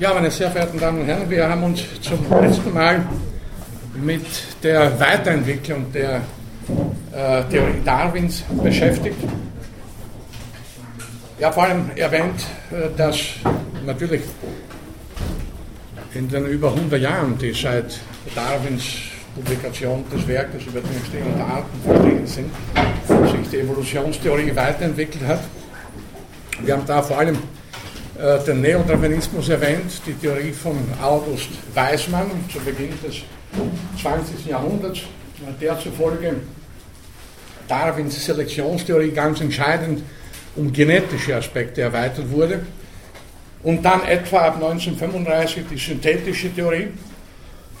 Ja, meine sehr verehrten Damen und Herren, wir haben uns zum letzten Mal mit der Weiterentwicklung der äh, Theorie Darwins beschäftigt. Ja, vor allem erwähnt, äh, dass natürlich in den über 100 Jahren, die seit Darwins Publikation des Werkes über die Entstehung der Arten verstehen sind, sich die Evolutionstheorie weiterentwickelt hat. Wir haben da vor allem den Neodarwinismus erwähnt, die Theorie von August Weismann zu Beginn des 20. Jahrhunderts, der zufolge Darwins Selektionstheorie ganz entscheidend um genetische Aspekte erweitert wurde. Und dann etwa ab 1935 die synthetische Theorie,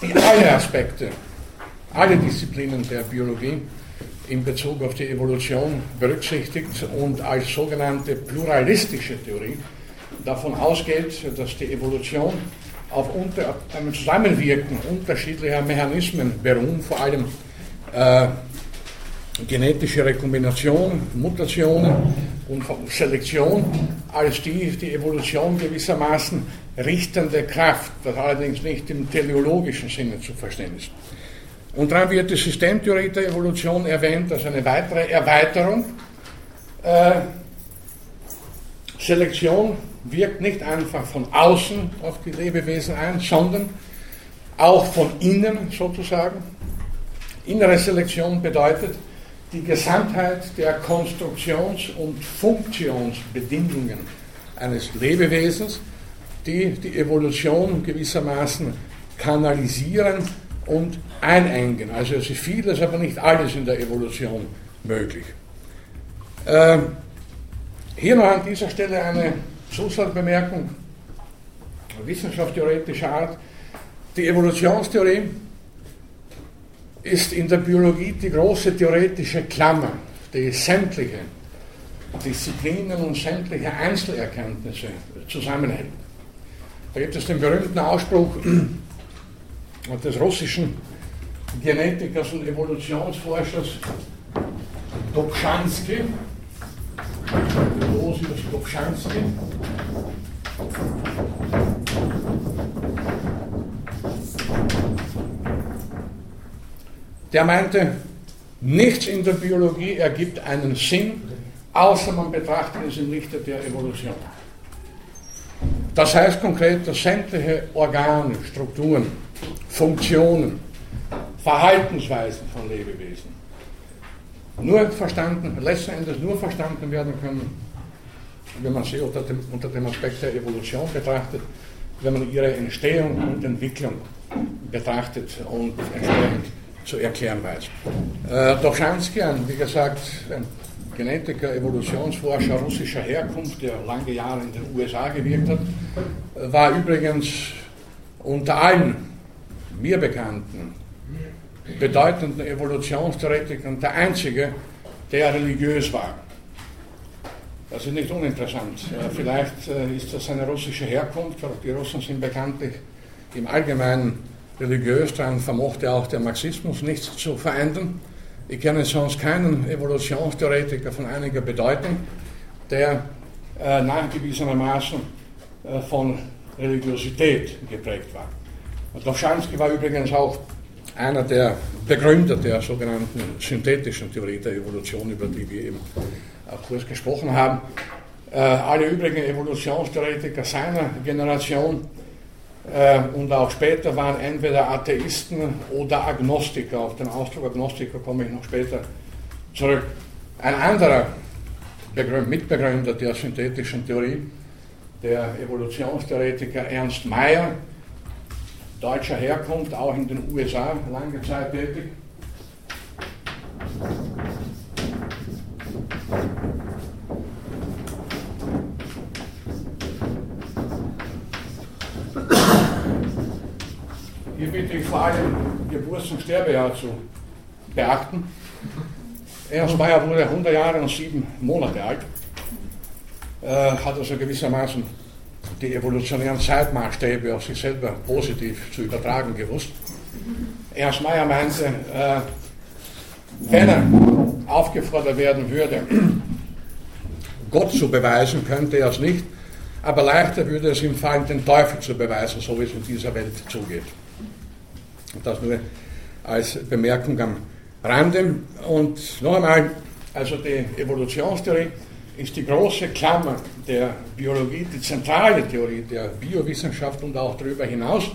die alle Aspekte, alle Disziplinen der Biologie in Bezug auf die Evolution berücksichtigt und als sogenannte pluralistische Theorie davon ausgeht, dass die Evolution auf unter, einem Zusammenwirken unterschiedlicher Mechanismen beruhen, vor allem äh, genetische Rekombination, Mutationen und Selektion, als die die Evolution gewissermaßen richtende Kraft, das allerdings nicht im teleologischen Sinne zu verstehen ist. Und dann wird die Systemtheorie der Evolution erwähnt als eine weitere Erweiterung. Äh, Selektion wirkt nicht einfach von außen auf die Lebewesen ein, sondern auch von innen sozusagen. Innere Selektion bedeutet die Gesamtheit der Konstruktions- und Funktionsbedingungen eines Lebewesens, die die Evolution gewissermaßen kanalisieren und einengen. Also es ist vieles, aber nicht alles in der Evolution möglich. Äh, hier noch an dieser Stelle eine Zusatzbemerkung wissenschaftstheoretischer Art. Die Evolutionstheorie ist in der Biologie die große theoretische Klammer, die sämtliche Disziplinen und sämtliche Einzelerkenntnisse zusammenhält. Da gibt es den berühmten Ausspruch des russischen Genetikers und Evolutionsforschers Dobzhansky, Josef Dobzhansky, der meinte, nichts in der Biologie ergibt einen Sinn, außer man betrachtet es im Lichte der Evolution. Das heißt konkret, dass sämtliche Organe, Strukturen, Funktionen, Verhaltensweisen von Lebewesen nur verstanden, letzten Endes nur verstanden werden können, wenn man sie unter dem, unter dem Aspekt der Evolution betrachtet, wenn man ihre Entstehung und Entwicklung betrachtet und entsprechend zu erklären weiß. Äh, Dobzhansky, ein, wie gesagt, ein Genetiker, Evolutionsforscher russischer Herkunft, der lange Jahre in den USA gewirkt hat, war übrigens unter allen mir bekannten bedeutenden Evolutionstheoretikern der einzige, der religiös war. Das ist nicht uninteressant. Vielleicht äh, ist das seine russische Herkunft, weil die Russen sind bekanntlich im Allgemeinen religiös, dann vermochte auch der Marxismus nichts zu verändern. Ich kenne sonst keinen Evolutionstheoretiker von einiger Bedeutung, der äh, nachgewiesenermaßen äh, von Religiosität geprägt war. Und Dobzhansky war übrigens auch einer der Begründer der sogenannten synthetischen Theorie der Evolution, über die wir eben auch kurz gesprochen haben. Äh, alle übrigen Evolutionstheoretiker seiner Generation äh, und auch später waren entweder Atheisten oder Agnostiker. Auf den Ausdruck Agnostiker komme ich noch später zurück. Ein anderer Mitbegründer der synthetischen Theorie, der Evolutionstheoretiker Ernst Mayr, deutscher Herkunft, auch in den USA lange Zeit tätig. Hier bitte ich vor allem Geburts- und Sterbejahr zu beachten. Ernst Mayr wurde 100 Jahre und 7 Monate alt, äh, hat also gewissermaßen die evolutionären Zeitmaßstäbe auf sich selber positiv zu übertragen gewusst. Ernst Mayr meinte, äh, wenn er aufgefordert werden würde, Gott zu beweisen, könnte er es nicht, aber leichter würde es ihm fallen, den Teufel zu beweisen, so wie es in dieser Welt zugeht. Und das nur als Bemerkung am Rande. Und noch einmal, also die Evolutionstheorie ist die große Klammer der Biologie, die zentrale Theorie der Biowissenschaft und auch darüber hinaus,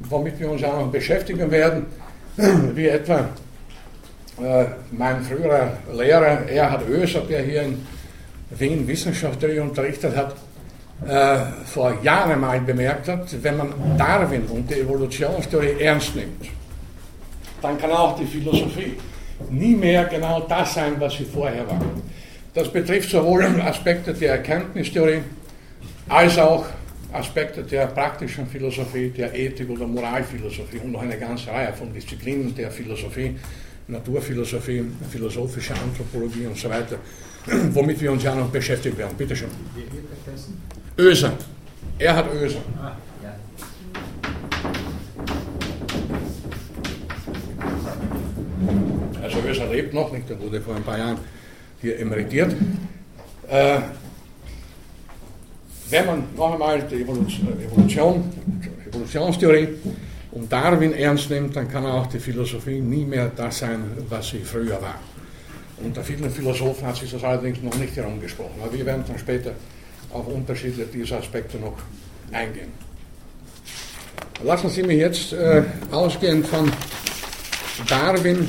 womit wir uns auch noch beschäftigen werden, wie etwa äh, mein früherer Lehrer Erhard Oeser, der hier in Wien Wissenschaftstheorie unterrichtet hat, äh, vor Jahren mal bemerkt hat, wenn man Darwin und die Evolutionstheorie ernst nimmt, dann kann auch die Philosophie nie mehr genau das sein, was sie vorher war. Das betrifft sowohl Aspekte der Erkenntnistheorie als auch Aspekte der praktischen Philosophie, der Ethik oder Moralphilosophie und noch eine ganze Reihe von Disziplinen der Philosophie, Naturphilosophie, philosophische Anthropologie und so weiter, womit wir uns ja noch beschäftigt werden. Bitte schön. Öser. Er hat Öser. Ah, ja. Also Öser lebt noch nicht, er wurde vor ein paar Jahren hier emeritiert. Äh, wenn man noch einmal die Evolution, Evolution, Evolutionstheorie und Darwin ernst nimmt, dann kann auch die Philosophie nie mehr das sein, was sie früher war. Unter vielen Philosophen hat sich das allerdings noch nicht herumgesprochen. Aber wir werden dann später auf Unterschiede dieser Aspekte noch eingehen. Lassen Sie mich jetzt äh, ausgehend von Darwin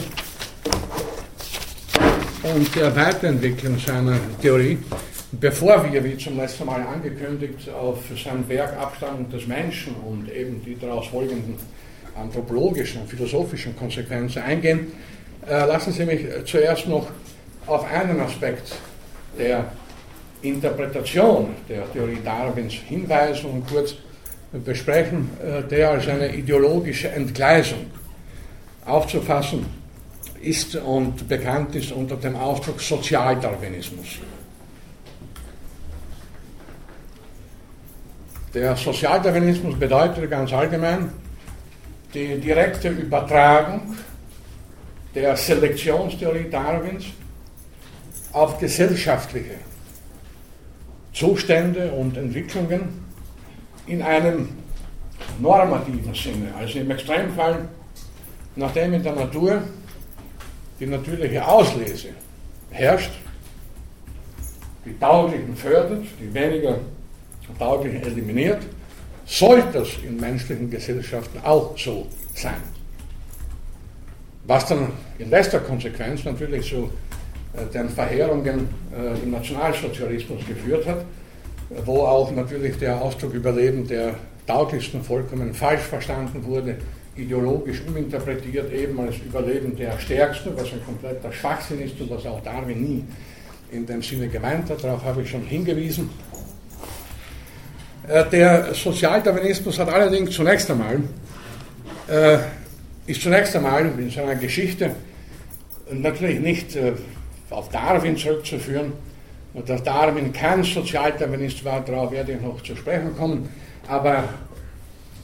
und der Weiterentwicklung seiner Theorie, bevor wir, wie zum letzten Mal angekündigt, auf sein Werk Abstammung des Menschen und eben die daraus folgenden anthropologischen und philosophischen Konsequenzen eingehen, äh, lassen Sie mich zuerst noch auf einen Aspekt der Interpretation der Theorie Darwins hinweisen und kurz besprechen, äh, der als eine ideologische Entgleisung aufzufassen ist und bekannt ist unter dem Ausdruck Sozialdarwinismus. Der Sozialdarwinismus bedeutet ganz allgemein die direkte Übertragung der Selektionstheorie Darwins auf gesellschaftliche Zustände und Entwicklungen in einem normativen Sinne. Also im Extremfall, nachdem in der Natur die natürliche Auslese herrscht, die Tauglichen fördert, die weniger Tauglichen eliminiert, sollte es in menschlichen Gesellschaften auch so sein. Was dann in letzter Konsequenz natürlich zu äh, den Verheerungen äh, im Nationalsozialismus geführt hat, wo auch natürlich der Ausdruck Überleben der tauglichsten vollkommen falsch verstanden wurde, ideologisch uminterpretiert, eben als Überleben der Stärksten, was ein kompletter Schwachsinn ist und was auch Darwin nie in dem Sinne gemeint hat, darauf habe ich schon hingewiesen. Äh, der Sozialdarwinismus hat allerdings zunächst einmal, äh, ist zunächst einmal in seiner Geschichte natürlich nicht äh, auf Darwin zurückzuführen. Und dass Darwin kein Sozialdarwinist war, darauf werde ich noch zu sprechen kommen. Aber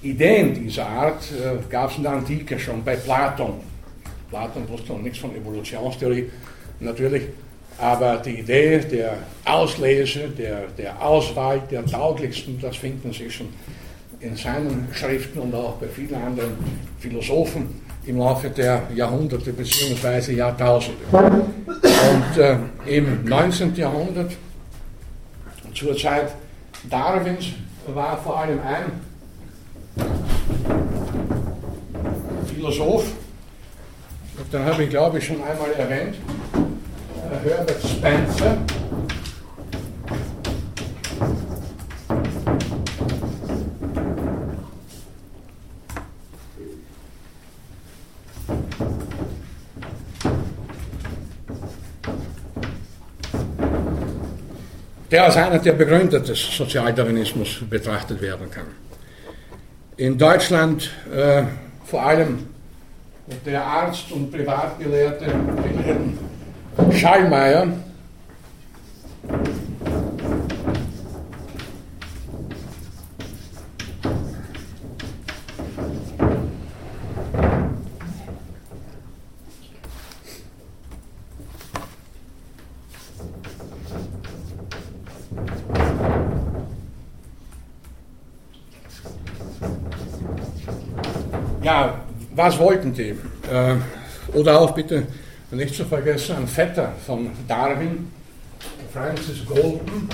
Ideen dieser Art äh, gab es in der Antike schon bei Platon. Platon wusste noch nichts von Evolutionstheorie, natürlich. Aber die Idee der Auslese, der, der Auswahl der tauglichsten, das finden Sie schon in seinen Schriften und auch bei vielen anderen Philosophen im Laufe der Jahrhunderte bzw. Jahrtausende. Und äh, im 19. Jahrhundert, zur Zeit Darwins, war vor allem ein Philosoph, den habe ich glaube ich schon einmal erwähnt, äh, Herbert Spencer, der als einer der Begründer des Sozialdarwinismus betrachtet werden kann. In Deutschland äh, vor allem der Arzt und Privatgelehrte Schallmeier, was wollten die? Äh, oder auch bitte nicht zu vergessen, ein Vetter von Darwin, Francis Galton.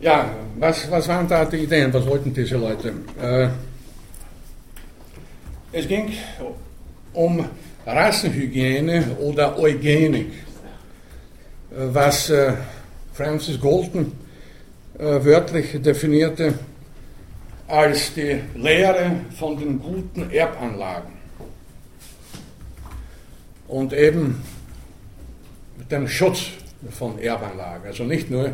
Ja, was, was waren da die Ideen? Was wollten diese Leute? Äh, es ging um Rassenhygiene oder Eugenik, was äh, Francis Galton äh, wörtlich definierte als die Lehre von den guten Erbanlagen und eben den Schutz von Erbanlagen. Also nicht nur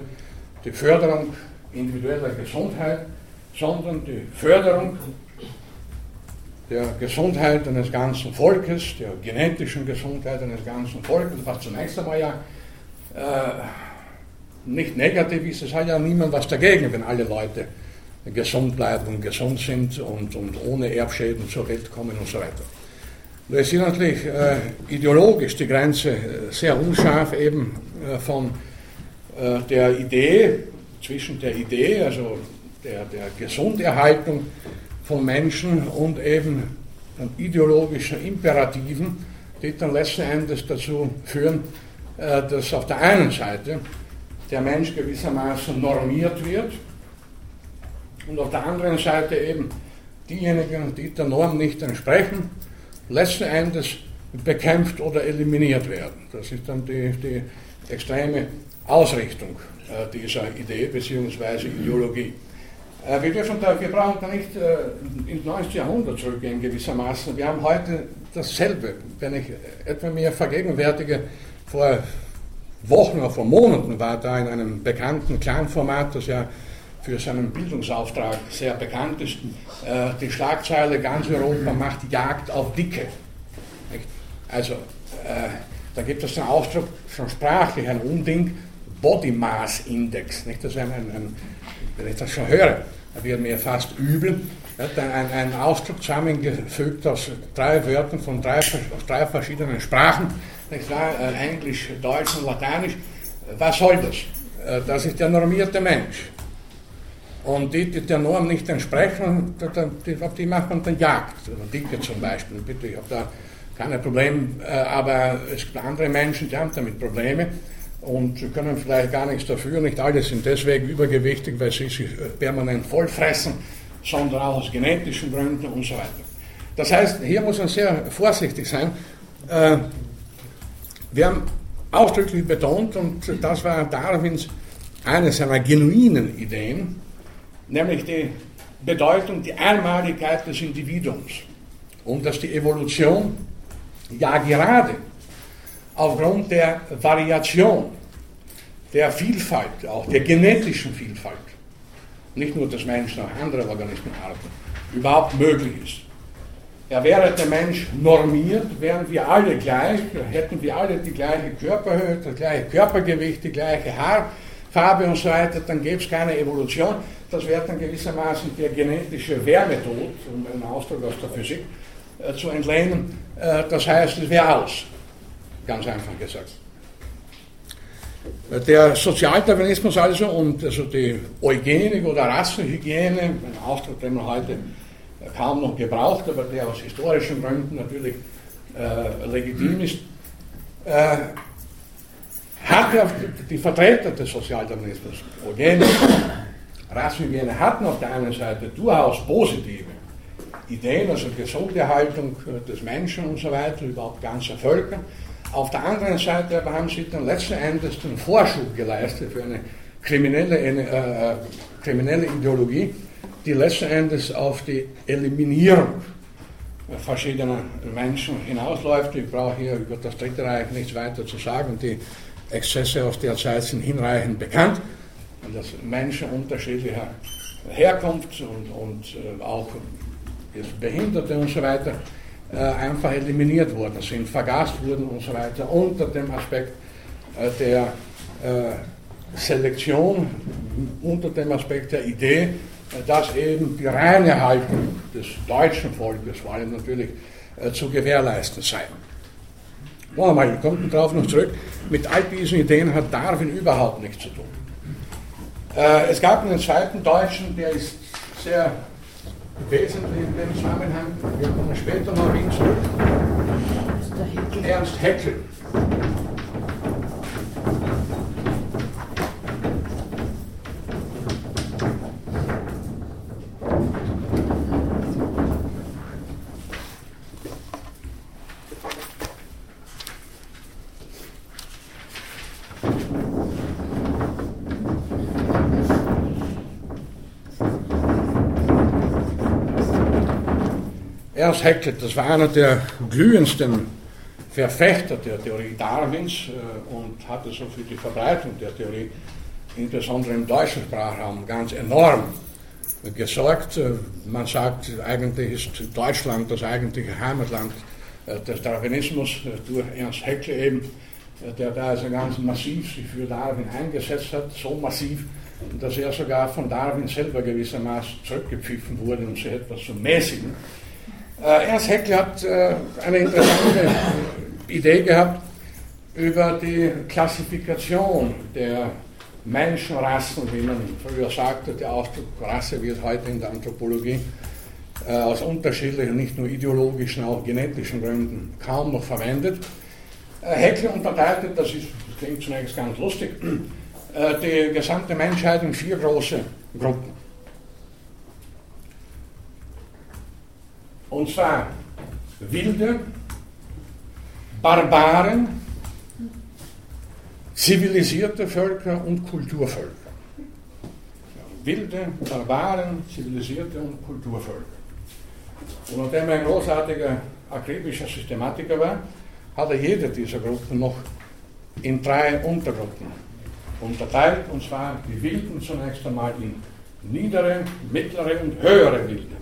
die Förderung individueller Gesundheit, sondern die Förderung der Gesundheit eines ganzen Volkes, der genetischen Gesundheit eines ganzen Volkes, was zunächst einmal ja äh, nicht negativ ist, es hat ja niemand was dagegen, wenn alle Leute gesund bleiben und gesund sind und, und ohne Erbschäden zur Welt kommen und so weiter. Da ist natürlich äh, ideologisch die Grenze äh, sehr unscharf eben äh, von äh, der Idee, zwischen der Idee, also der, der Gesunderhaltung von Menschen und eben ideologischen Imperativen, die dann letzten Endes dazu führen, äh, dass auf der einen Seite der Mensch gewissermaßen normiert wird und auf der anderen Seite eben diejenigen, die der Norm nicht entsprechen, letzten Endes bekämpft oder eliminiert werden. Das ist dann die, die extreme Ausrichtung dieser Idee bzw. Ideologie. Äh, wir, dürfen da, wir brauchen da nicht äh, ins 19. Jahrhundert zurückgehen gewissermaßen. Wir haben heute dasselbe. Wenn ich etwa mir vergegenwärtige, vor Wochen oder vor Monaten war da in einem bekannten Kleinformat, das ja für seinen Bildungsauftrag sehr bekannt ist, äh, die Schlagzeile ganz Europa macht Jagd auf Dicke. Also äh, da gibt es den Ausdruck schon sprachlich, ein Unding, Body Mass Index. Nicht? Das ist ein, ein, wenn ich das schon höre, wird mir fast übel. Ein, ein Ausdruck zusammengefügt aus drei Wörtern von drei, aus drei verschiedenen Sprachen? Äh, Englisch, Deutsch und Lateinisch. Was soll das? Äh, das ist der normierte Mensch. Und die, die der Norm nicht entsprechen, die, die macht man dann Jagd. Dicke zum Beispiel. Bitte, ich habe da keine Probleme, äh, aber es gibt andere Menschen, die haben damit Probleme und können vielleicht gar nichts dafür. Nicht alle sind deswegen übergewichtig, weil sie sich permanent vollfressen, sondern auch aus genetischen Gründen und so weiter. Das heißt, hier muss man sehr vorsichtig sein. Äh, wir haben ausdrücklich betont, und das war Darwins eine seiner genuinen Ideen, nämlich die Bedeutung, die Einmaligkeit des Individuums und dass die Evolution ja gerade aufgrund der Variation, der Vielfalt, auch der genetischen Vielfalt, nicht nur des Menschen, auch andere Organismenarten, überhaupt möglich ist. Ja, wäre der Mensch normiert, wären wir alle gleich, hätten wir alle die gleiche Körperhöhe, das gleiche Körpergewicht, die gleiche Haarfarbe und so weiter, dann gäbe es keine Evolution. Das wäre dann gewissermaßen der genetische Wärmetod, um einen Ausdruck aus der Physik äh, zu entlehnen. Äh, das heißt, es wäre aus. Ganz einfach gesagt. Der Sozialdarwinismus also und also die Eugenik oder Rassenhygiene, ein Ausdruck, den man heute kaum noch gebraucht, aber der aus historischen Gründen natürlich äh, legitim ist, äh, hat ja die Vertreter des Sozialdarwinismus, Eugenik, Rassenhygiene, hatten auf der einen Seite durchaus positive Ideen, also gesunde Haltung des Menschen und so weiter, überhaupt ganzer Völker. Auf der anderen Seite aber haben sie dann letzten Endes den Vorschub geleistet für eine kriminelle, eine, äh, kriminelle Ideologie, die letzten Endes auf die Eliminierung verschiedener Menschen hinausläuft. Ich brauche hier über das Dritte Reich nichts weiter zu sagen. Die Exzesse aus der Zeit sind hinreichend bekannt. Dass Menschen unterschiedlicher Herkunft und, und äh, auch Behinderte und so weiter äh, einfach eliminiert worden sind, vergast wurden und so weiter, unter dem Aspekt äh, der äh, Selektion, unter dem Aspekt der Idee, dass eben die reine Haltung des deutschen Volkes vor allem natürlich zu gewährleisten sei. Wollen wir mal, kommt darauf noch zurück, mit all diesen Ideen hat Darwin überhaupt nichts zu tun. es gab einen zweiten Deutschen, der ist sehr wesentlich in dem Zusammenhang, wir kommen später noch hin zurück, Ernst Haeckel. Ernst Haeckel, das war einer der glühendsten Verfechter der Theorie Darwins und hatte so für die Verbreitung der Theorie, insbesondere im deutschen Sprachraum, ganz enorm gesorgt. Äh, man sagt, eigentlich ist Deutschland das eigentliche Heimatland äh, des Darwinismus durch Ernst Haeckel eben, der da also ganz massiv sich für Darwin eingesetzt hat, so massiv, dass er sogar von Darwin selber gewissermaßen zurückgepfiffen wurde, um so etwas zu mäßigen. Äh, Ernst Haeckel hat äh, eine interessante Idee gehabt über die Klassifikation der Menschenrassen, wie man früher sagte. Der Ausdruck Rasse wird heute in der Anthropologie äh, aus unterschiedlichen, nicht nur ideologischen, auch genetischen Gründen kaum noch verwendet. Haeckel unterteilte, das, ist, das klingt zunächst ganz lustig, die gesamte Menschheit in vier große Gruppen. Und zwar wilde, Barbaren, zivilisierte Völker und Kulturvölker. Wilde, Barbaren, zivilisierte und Kulturvölker. Und nachdem er ein großartiger akribischer Systematiker war, hat er jede dieser Gruppen noch in drei Untergruppen unterteilt, und zwar die Wilden zunächst einmal in niedere, mittlere und höhere Wilde.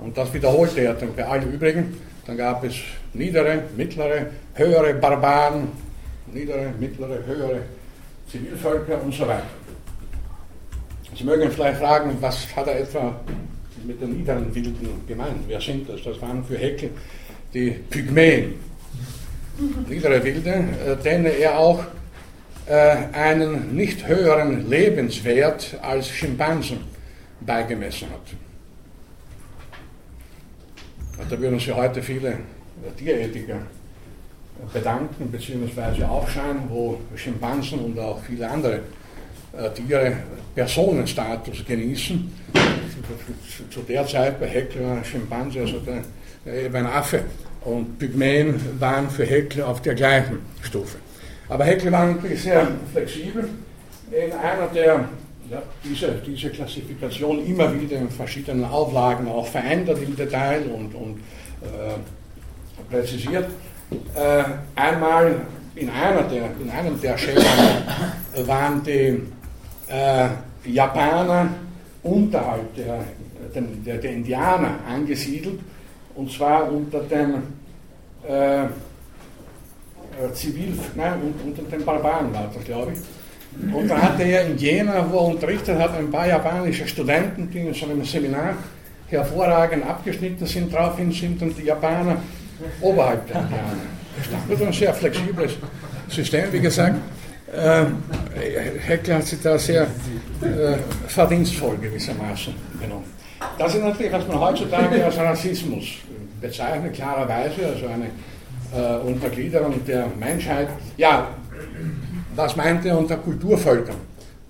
Und das wiederholte er dann bei allen übrigen. Dann gab es niedere, mittlere, höhere Barbaren, niedere, mittlere, höhere Zivilvölker und so weiter. Sie mögen vielleicht fragen, was hat er etwa mit den niederen Wilden gemeint? Wer sind das? Das waren für Heckel die Pygmäen, niedere Wilde, äh, denen er auch äh, einen nicht höheren Lebenswert als Schimpansen beigemessen hat. Da würden sich heute viele Tierethiker bedanken bzw. aufscheinen, wo Schimpansen und auch viele andere äh, Tiere Personenstatus genießen. Zu der Zeit bei Heckler war Schimpanse also eben ein Affe und Pygmäen waren für Heckler auf der gleichen Stufe. Aber Heckler war natürlich sehr flexibel. In einer der ja, diese, diese Klassifikation immer wieder in verschiedenen Auflagen auch verändert im Detail und, und äh, präzisiert. Äh, einmal in, einer der, in einem der Schäden waren die äh, Japaner unterhalb der, der, der, Indianer angesiedelt, und zwar unter dem äh, Zivil, nein, unter den Barbaren war das, glaube ich. Und da hatte er in Jena, wo er unterrichtet hat, ein paar japanische Studenten, die in so einem Seminar hervorragend abgeschnitten sind, daraufhin sind und die Japaner oberhalb der Indianer. Das ist ein sehr flexibles System, wie gesagt. Äh, Heckler hat sich da sehr äh, verdienstvoll gewissermaßen genommen. Das ist natürlich, was man heutzutage als Rassismus bezeichnet, klarerweise, also eine äh, Untergliederung der Menschheit. Ja, was meinte er unter Kulturvölkern?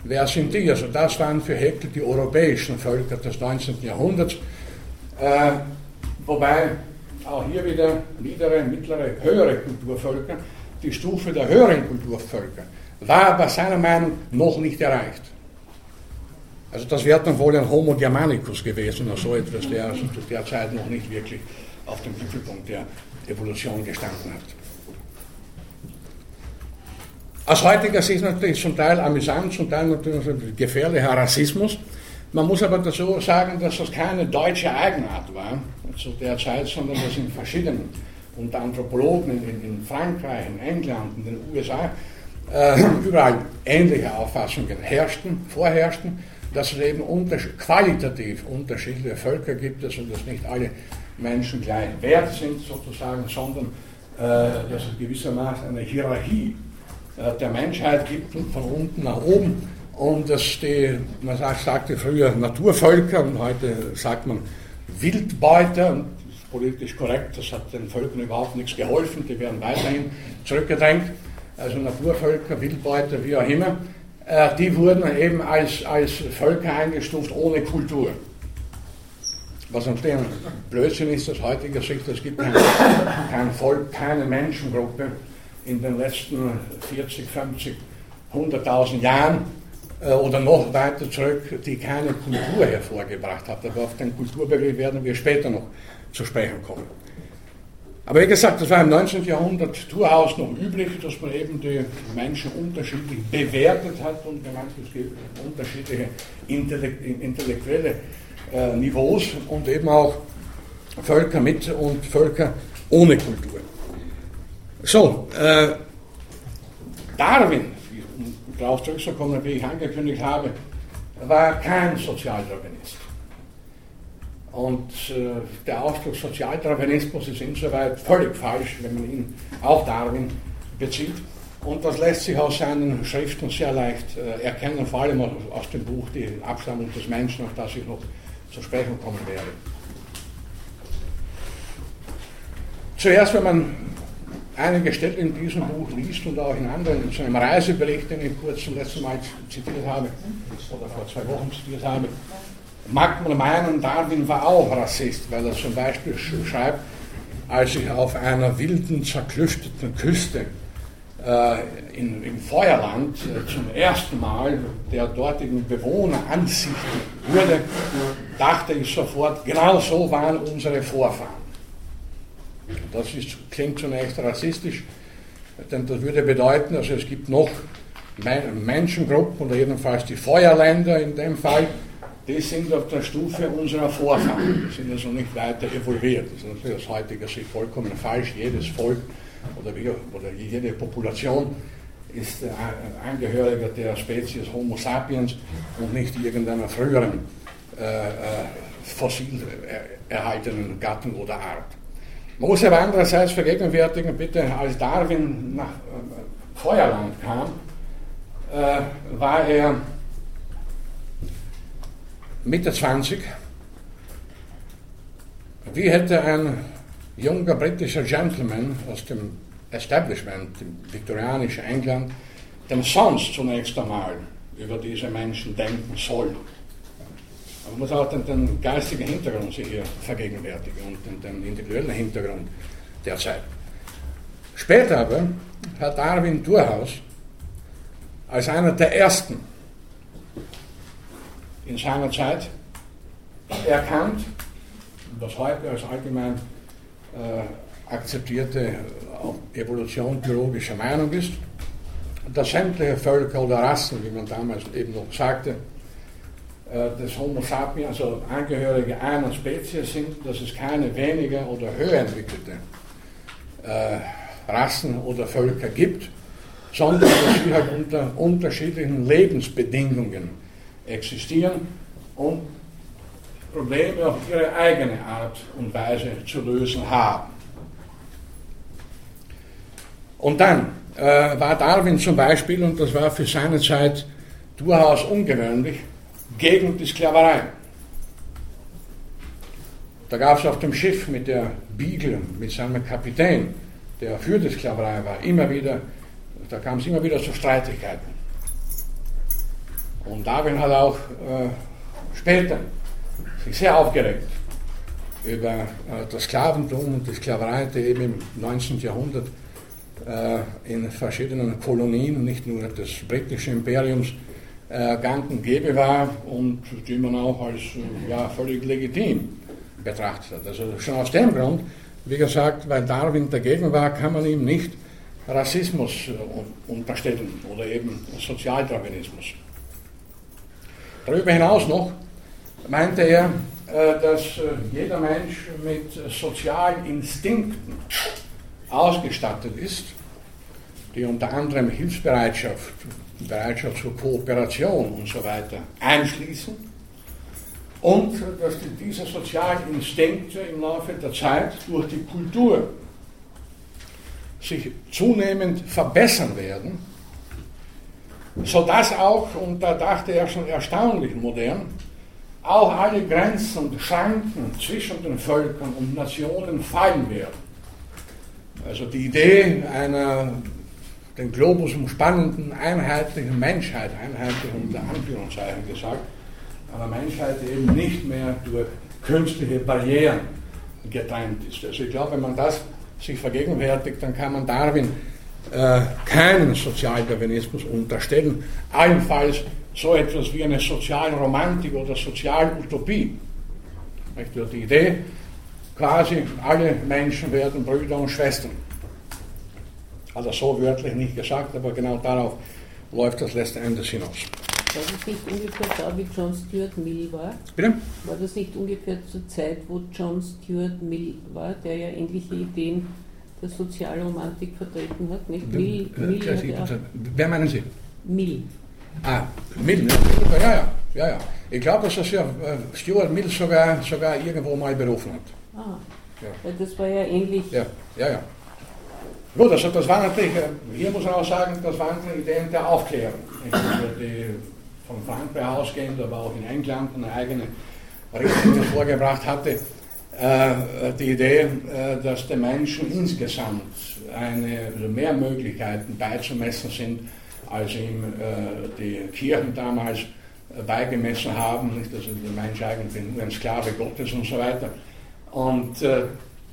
Wer sind die? Also das waren für Heckel die europäischen Völker des 19. Jahrhunderts. Äh, wobei auch hier wieder niedere, mittlere, höhere Kulturvölker, die Stufe der höheren Kulturvölker, war bei seiner Meinung noch nicht erreicht. Also das wäre dann wohl ein Homo Germanicus gewesen oder so etwas, der also zu der Zeit noch nicht wirklich auf dem Gipfelpunkt der Evolution gestanden hat. Aus heutiger Sicht natürlich zum Teil amüsant, zum Teil natürlich gefährlicher Rassismus. Man muss aber dazu sagen, dass das keine deutsche Eigenart war zu der Zeit, sondern dass in verschiedenen, unter Anthropologen in, in Frankreich, in England, in den USA, äh, überall ähnliche Auffassungen herrschten, vorherrschten dass es eben unter, qualitativ unterschiedliche Völker gibt, also dass nicht alle Menschen gleich wert sind sozusagen, sondern äh, dass es gewissermaßen eine Hierarchie äh, der Menschheit gibt von unten nach oben. Und dass die, man sagt, sagte früher Naturvölker und heute sagt man Wildbeuter. Und das ist politisch korrekt, das hat den Völkern überhaupt nichts geholfen, die werden weiterhin zurückgedrängt, also Naturvölker, Wildbeuter, wie auch immer, äh, die wurden eben als, als Völker eingestuft ohne Kultur. Was natürlich ein Blödsinn ist aus heutiger Sicht, es gibt kein, kein Volk, keine Menschengruppe in den letzten 40, 50, 100.000 Jahren äh, oder noch weiter zurück, die keine Kultur hervorgebracht hat. Aber auf den Kulturbegriff werden wir später noch zu sprechen kommen. Aber wie gesagt, das war im 19. Jahrhundert durchaus noch üblich, dass man eben die Menschen unterschiedlich bewertet hat und gemeint, es gibt unterschiedliche intellektuelle äh, Niveaus und eben auch Völker mit und Völker ohne Kultur. So, äh, Darwin, um darauf zurückzukommen, wie ich angekündigt habe, war kein Sozialdarwinist. Und äh, der Ausdruck Sozialdarwinismus ist insoweit völlig falsch, wenn man ihn auf Darwin bezieht. Und das lässt sich aus seinen Schriften sehr leicht äh, erkennen, vor allem aus dem Buch Die Abstammung des Menschen, auf das ich noch zu sprechen kommen werde. Zuerst, wenn man einige Stellen in diesem Buch liest und auch in anderen, in so einem Reisebericht, den ich kurz zum letzten Mal zitiert habe, oder vor zwei Wochen zitiert habe, mag man meinen, Darwin war auch Rassist, weil er zum Beispiel schreibt, als ich auf einer wilden, zerklüfteten Küste äh, in, im Feuerland äh, zum ersten Mal der dortigen Bewohner ansichtig wurde, dachte ich sofort, genau so waren unsere Vorfahren. Das ist, klingt zunächst rassistisch, denn das würde bedeuten, also es gibt noch Menschengruppen oder jedenfalls die Feuerländer in dem Fall, die sind auf der Stufe unserer Vorfahren, die sind also nicht weiter evolviert. Das ist natürlich aus heutiger Sicht vollkommen falsch. Jedes Volk oder, wie, oder jede Population ist Angehöriger der Spezies Homo sapiens und nicht irgendeiner früheren äh, äh, fossil erhaltenen Gattung oder Art. Man muss aber andererseits vergegenwärtigen, bitte, als Darwin nach äh, Feuerland kam, äh, war er Mitte 20. Wie hätte ein junger britischer Gentleman aus dem Establishment, dem viktorianischen England, denn sonst zunächst einmal über diese Menschen denken sollen. Man muss auch den, den geistigen Hintergrund sich hier vergegenwärtigen und den, den individuellen Hintergrund der Zeit. Später aber hat Darwin durchaus als einer der ersten in seiner Zeit erkannt, was heute als allgemein äh, akzeptierte Evolution biologischer Meinung ist, dass sämtliche Völker oder Rassen, wie man damals eben noch sagte, äh, des Homo sapiens, also Angehörige einer Spezies sind, dass es keine weniger oder höher entwickelte äh, Rassen oder Völker gibt, sondern dass sie halt unter unterschiedlichen Lebensbedingungen existieren und Probleme auf ihre eigene Art und Weise zu lösen haben. Und dann äh, war Darwin zum Beispiel, und das war für seine Zeit durchaus ungewöhnlich, gegen die Sklaverei. Da gab es auf dem Schiff mit der Beagle, mit seinem Kapitän, der für die Sklaverei war, immer wieder, da kam es immer wieder zu Streitigkeiten. Und Darwin hat auch äh, später sich sehr aufgeregt über äh, das Sklaventum und die Sklaverei, die eben im 19. Jahrhundert äh, in verschiedenen Kolonien, nicht nur des britischen Imperiums, gang und gäbe war und die man auch als äh, ja, völlig legitim betrachtet hat. Also schon aus dem Grund, wie gesagt, weil Darwin dagegen war, kann man ihm nicht Rassismus äh, unterstellen oder eben Sozialdarwinismus. Darüber hinaus noch meinte er, äh, dass äh, jeder Mensch mit sozialen Instinkten ausgestattet ist die unter anderem Hilfsbereitschaft, Bereitschaft zur Kooperation und so weiter einschließen und dass diese sozialen Instinkte im Laufe der Zeit durch die Kultur sich zunehmend verbessern werden, sodass auch, und da dachte er schon erstaunlich modern, auch alle Grenzen und Schranken zwischen den Völkern und Nationen fallen werden. Also die Idee einer den Globus umspannenden einheitlichen Menschheit, einheitlich unter Anführungszeichen gesagt, einer Menschheit eben nicht mehr durch künstliche Barrieren getrennt ist. Also ich glaube, wenn man das sich vergegenwärtigt, dann kann man Darwin äh, keinen Sozialdarwinismus unterstellen, allenfalls so etwas wie eine Sozialromantik oder Sozialutopie. Die Idee, quasi alle Menschen werden Brüder und Schwestern. Also so wörtlich nicht gesagt, aber genau darauf läuft das letzten Endes hinaus. War das nicht ungefähr da, wie John Stuart Mill war? Bitte? War das nicht ungefähr zur Zeit, wo John Stuart Mill war, der ja ähnliche Ideen der Sozialromantik vertreten hat? Nicht? Mill, äh, Mill Sie, wer meinen Sie? Mill. Ah, Mill, ne? ja, ja, ja, ja. Ich glaube, dass das ja äh, Stuart Mill sogar, sogar irgendwo mal berufen hat. Ah, ja. das war ja ähnlich. Ja, ja, ja. Gut, also das war natürlich, äh, hier muss man auch sagen, das waren die Ideen der Aufklärung, die von Frankreich ausgehend, aber auch in England eine eigene Richtung vorgebracht hatte. Äh, die Idee, äh, dass den Menschen insgesamt eine, also mehr Möglichkeiten beizumessen sind, als ihm die Kirchen damals beigemessen haben, nicht, also der Mensch eigentlich nur ein Sklave Gottes und so weiter. Und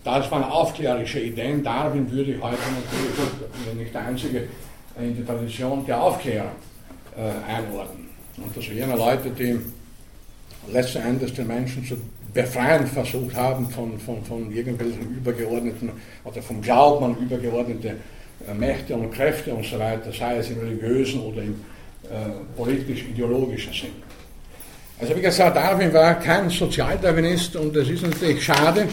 das waren aufklärerische Ideen. Darwin würde ich heute natürlich nicht der einzige in die Tradition der Aufklärung äh, einordnen. Und das jene Leute, die letzten Endes den Menschen zu befreien versucht haben von, von, von irgendwelchen übergeordneten oder vom Glauben an übergeordnete äh, Mächte und Kräfte und so weiter, sei es im religiösen oder im äh, politisch-ideologischen Sinn. Also wie gesagt, Darwin war kein Sozialdarwinist und es ist natürlich schade,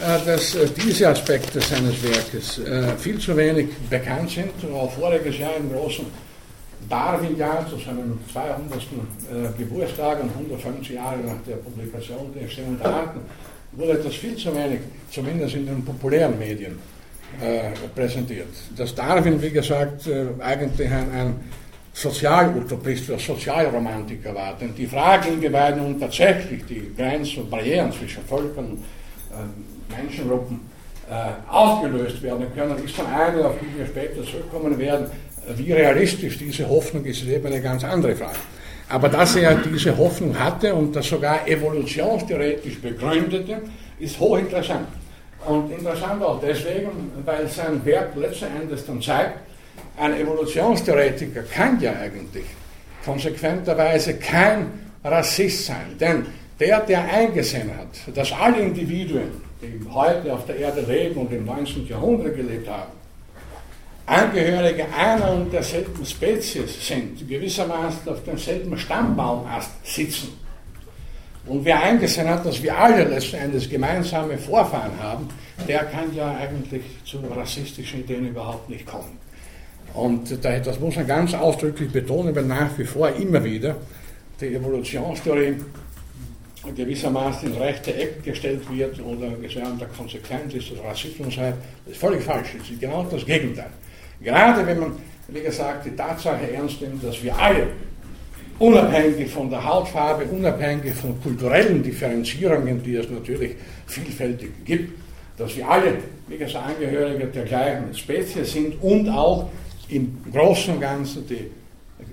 dass äh, diese Aspekte seines Werkes äh, viel zu wenig bekannt sind. Voriges Jahr im großen Darwin-Jahr zu seinem 200. Geburtstag und 150 Jahre nach der Publikation der der Arten wurde das viel zu wenig, zumindest in den populären Medien, präsentiert. Dass Darwin, wie gesagt, eigentlich ein, ein Sozialutopist oder Sozialromantiker war. Denn die Frage, inwieweit nun tatsächlich die Grenzen und Barrieren zwischen Völkern Menschengruppen äh, aufgelöst werden können, ist dann eine, auf die wir später zurückkommen werden. Wie realistisch diese Hoffnung ist, ist eben eine ganz andere Frage. Aber dass er diese Hoffnung hatte und das sogar evolutionstheoretisch begründete, ist hochinteressant. Und interessant auch deswegen, weil sein Werk letzten Endes dann zeigt, ein Evolutionstheoretiker kann ja eigentlich konsequenterweise kein Rassist sein. Denn der, der eingesehen hat, dass alle Individuen, die heute auf der Erde leben und im 19. Jahrhundert gelebt haben, Angehörige einer und derselben Spezies sind, gewissermaßen auf demselben Stammbaumast sitzen. Und wer eingesehen hat, dass wir alle letzten gemeinsame Vorfahren haben, der kann ja eigentlich zu rassistischen Ideen überhaupt nicht kommen. Und das muss man ganz ausdrücklich betonen, weil nach wie vor immer wieder die Evolutionstheorie gewissermaßen ins rechte Eck gestellt wird oder gesagt, der Konsequenz ist, dass Rassismus sei, das ist völlig falsch. Das ist genau das Gegenteil. Gerade wenn man, wie gesagt, die Tatsache ernst nimmt, dass wir alle, unabhängig von der Hautfarbe, unabhängig von kulturellen Differenzierungen, die es natürlich vielfältig gibt, dass wir alle, wie gesagt, Angehörige der gleichen Spezies sind und auch im Großen und Ganzen die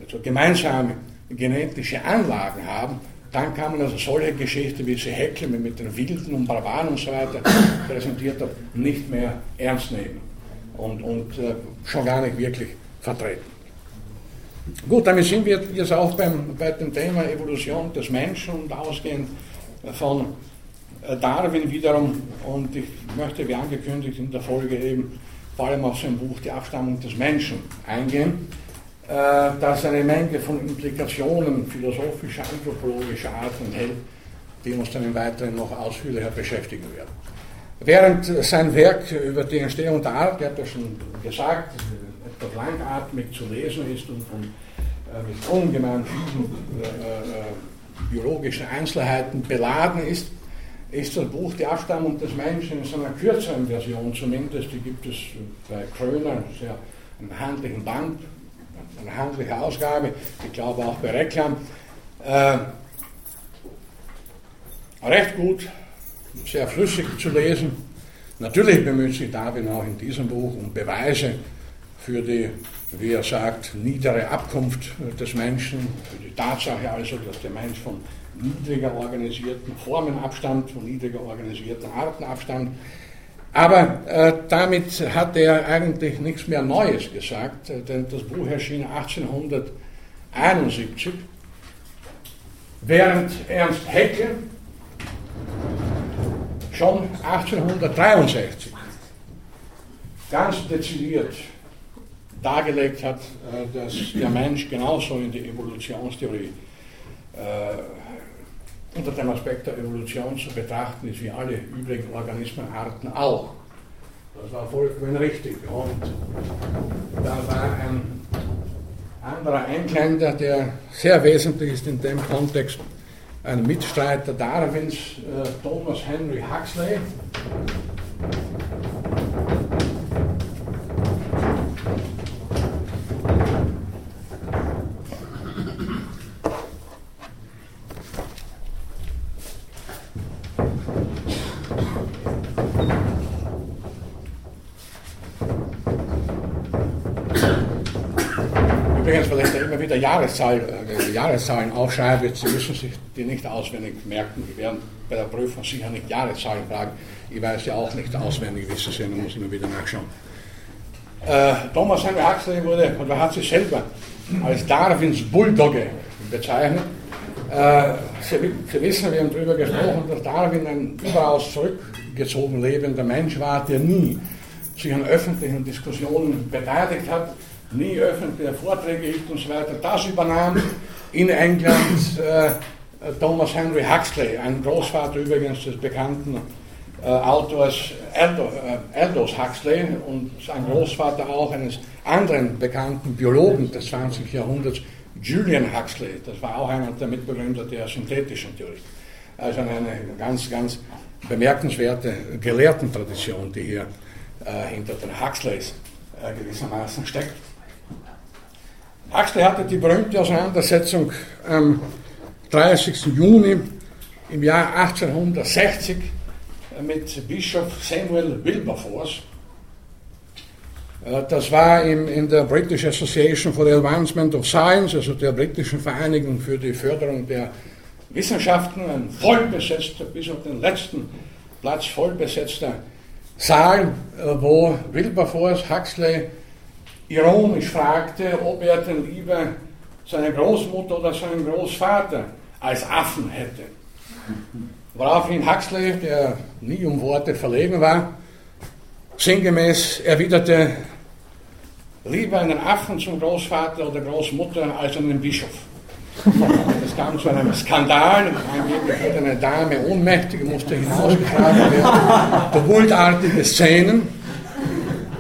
also gemeinsame genetische Anlagen haben, dann kann man also solche Geschichten, wie sie Heckel mit den Wilden und Barbaren und so weiter präsentiert hat, nicht mehr ernst nehmen und, und äh, schon gar nicht wirklich vertreten. Gut, damit sind wir jetzt auch beim, bei dem Thema Evolution des Menschen und ausgehend von äh, Darwin wiederum. Und ich möchte, wie angekündigt in der Folge eben, vor allem auf sein Buch Die Abstammung des Menschen eingehen. Äh, das eine Menge von Implikationen philosophischer, anthropologischer Art enthält, die uns dann im Weiteren noch ausführlicher beschäftigen werden. Während sein Werk über die Entstehung der Art, er hat ja schon gesagt, etwas langatmig zu lesen ist und von, äh, mit ungemein vielen äh, äh, biologischen Einzelheiten beladen ist, ist das Buch Die Abstammung des Menschen in seiner kürzeren Version zumindest, die gibt es bei Kröner, sehr handlichen Band, eine handliche Ausgabe, ich glaube auch bei Reklam. Äh, recht gut, sehr flüssig zu lesen. Natürlich bemüht sich Darwin auch in diesem Buch um Beweise für die, wie er sagt, niedere Abkunft des Menschen, für die Tatsache also, dass der Mensch von niedriger organisierten Formen abstammt, von niedriger organisierten Arten abstammt. Aber äh, damit hat er eigentlich nichts mehr Neues gesagt, äh, denn das Buch erschien 1871, während Ernst Haeckel schon 1863 ganz dezidiert dargelegt hat, äh, dass der Mensch genauso in die Evolutionstheorie äh, unter dem Aspekt der Evolution zu betrachten ist wie alle übrigen Organismenarten auch. Das war vollkommen richtig. Und da war ein anderer Einklender, der sehr wesentlich ist in dem Kontext, ein Mitstreiter Darwins, äh, Thomas Henry Huxley. Jahreszahl, äh, Jahreszahlen aufschreibe, Sie müssen sich die nicht auswendig merken. Die werden bei der Prüfung sicher nicht Jahreszahlen fragen. Ich weiß ja auch nicht auswendig, wie sie da muss immer wieder nachschauen. Äh, Thomas Henry Huxley wurde, oder hat sich selber als Darwins Bulldogge bezeichnet. Äh, sie, sie, wissen, wir haben darüber gesprochen, dass Darwin ein überaus zurückgezogen lebender Mensch war, der nie sich an öffentlichen Diskussionen beteiligt hat nie öffentliche Vorträge hielt und so weiter. Das übernahm in England äh, Thomas Henry Huxley, ein Großvater übrigens des bekannten äh, Autors Aldo, äh, Aldous Huxley und ein Großvater auch eines anderen bekannten Biologen des 20. Jahrhunderts, Julian Huxley. Das war auch einer der Mitbegründer der synthetischen Theorie. Also eine ganz, ganz bemerkenswerte Gelehrtentradition, die hier äh, hinter den Huxleys äh, gewissermaßen steckt. Huxley hatte die berühmte Auseinandersetzung am 30. Juni im Jahr 1860 mit Bischof Samuel Wilberforce. Äh, das war in der British Association for the Advancement of Science, also der britischen Vereinigung für die Förderung der Wissenschaften, ein vollbesetzter, bis auf den letzten Platz vollbesetzter Saal, äh, wo Wilberforce Huxley ironisch fragte, ob er denn lieber seine Großmutter oder seinen Großvater als Affen hätte. Woraufhin Huxley, der nie um Worte verlegen war, sinngemäß erwiderte, lieber einen Affen zum Großvater oder Großmutter als einen Bischof. Es kam zu einem Skandal, angeblich wurde eine Dame ohnmächtig, musste hinausgetragen werden, tumultartige Szenen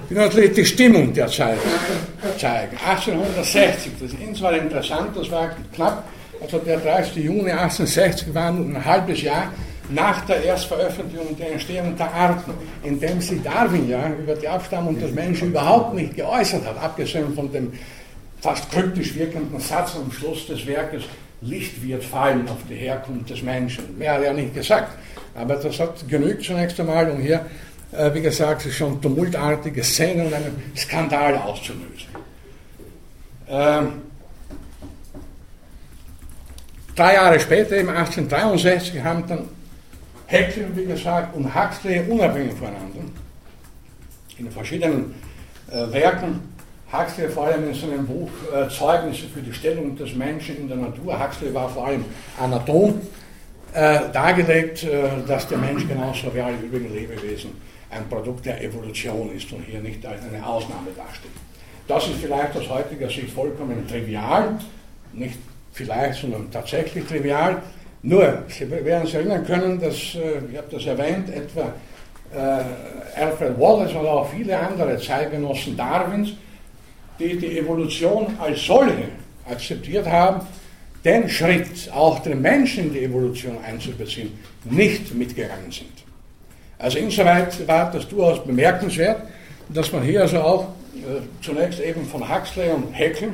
natürlich die Stimmung der Zeit zeigen. 1860, das ist insofern interessant, das war knapp, also der 30. Juni 1860 war nun ein halbes Jahr nach der Erstveröffentlichung der Entstehung der Arten, in dem sich Darwin ja über die Abstammung des Menschen überhaupt nicht geäußert hat, abgesehen von dem fast kryptisch wirkenden Satz am Schluss des Werkes, Licht wird fallen auf die Herkunft des Menschen. Mehr hat er nicht gesagt, aber das hat genügt zunächst einmal, um hier äh, wie gesagt, schon tumultartige Szenen und einen Skandal auszulösen. Ähm, drei Jahre später, im 1863, haben dann Haeckel, wie gesagt, und Huxley unabhängig voneinander. In verschiedenen äh, Werken, Huxley vor allem in seinem Buch äh, Zeugnisse für die Stellung des Menschen in der Natur, Huxley war vor allem Anatom, äh, dargelegt, äh, dass der Mensch genauso wie alle übrigen Lebewesen ein Produkt der Evolution ist und hier nicht eine Ausnahme dasteht. Das ist vielleicht aus heutiger Sicht vollkommen trivial, nicht vielleicht, sondern tatsächlich trivial. Nur, Sie werden sich erinnern können, dass, äh, ich habe das erwähnt, etwa äh, Alfred Wallace oder auch viele andere Zeitgenossen Darwins die die Evolution als solche akzeptiert haben, den Schritt, auch den Menschen in die Evolution einzubeziehen, nicht mitgegangen sind. Also insoweit war das durchaus bemerkenswert, dass man hier also auch äh, zunächst eben von Huxley und Haeckel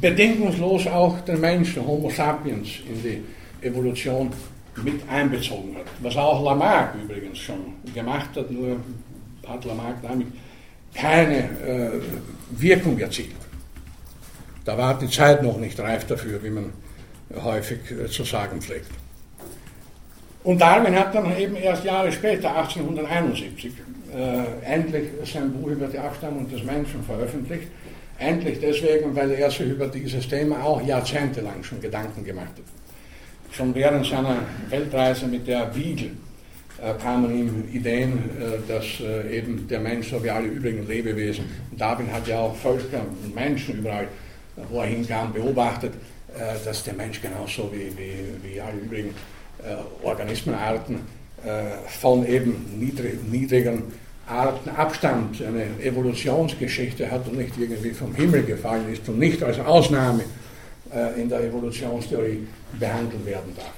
bedingungslos auch den Menschen, Homo sapiens, in die Evolution mit einbezogen hat. Was auch Lamarck übrigens schon gemacht hat, nur hat Lamarck damit keine äh, Wirkung erzielt. Da war die Zeit noch nicht reif dafür, wie man häufig äh, zu sagen pflegt. Und Darwin hat dann eben erst Jahre später, 1871, äh, endlich sein Buch über die Abstammung des Menschen veröffentlicht. Endlich deswegen, weil er sich über dieses Thema auch jahrzehntelang schon Gedanken gemacht hat. Schon während seiner Weltreise mit der Beagle äh, kamen ihm Ideen, äh, dass äh, eben der Mensch so wie alle übrigen Lebewesen, Darwin hat ja auch Völker und Menschen überall, wo er hinkam, beobachtet, äh, dass der Mensch genauso wie, wie, wie alle übrigen Organismenarten von eben niedrig, niedrigen Arten abstammt, eine Evolutionsgeschichte hat und nicht irgendwie vom Himmel gefallen ist und nicht als Ausnahme in der Evolutionstheorie behandelt werden darf.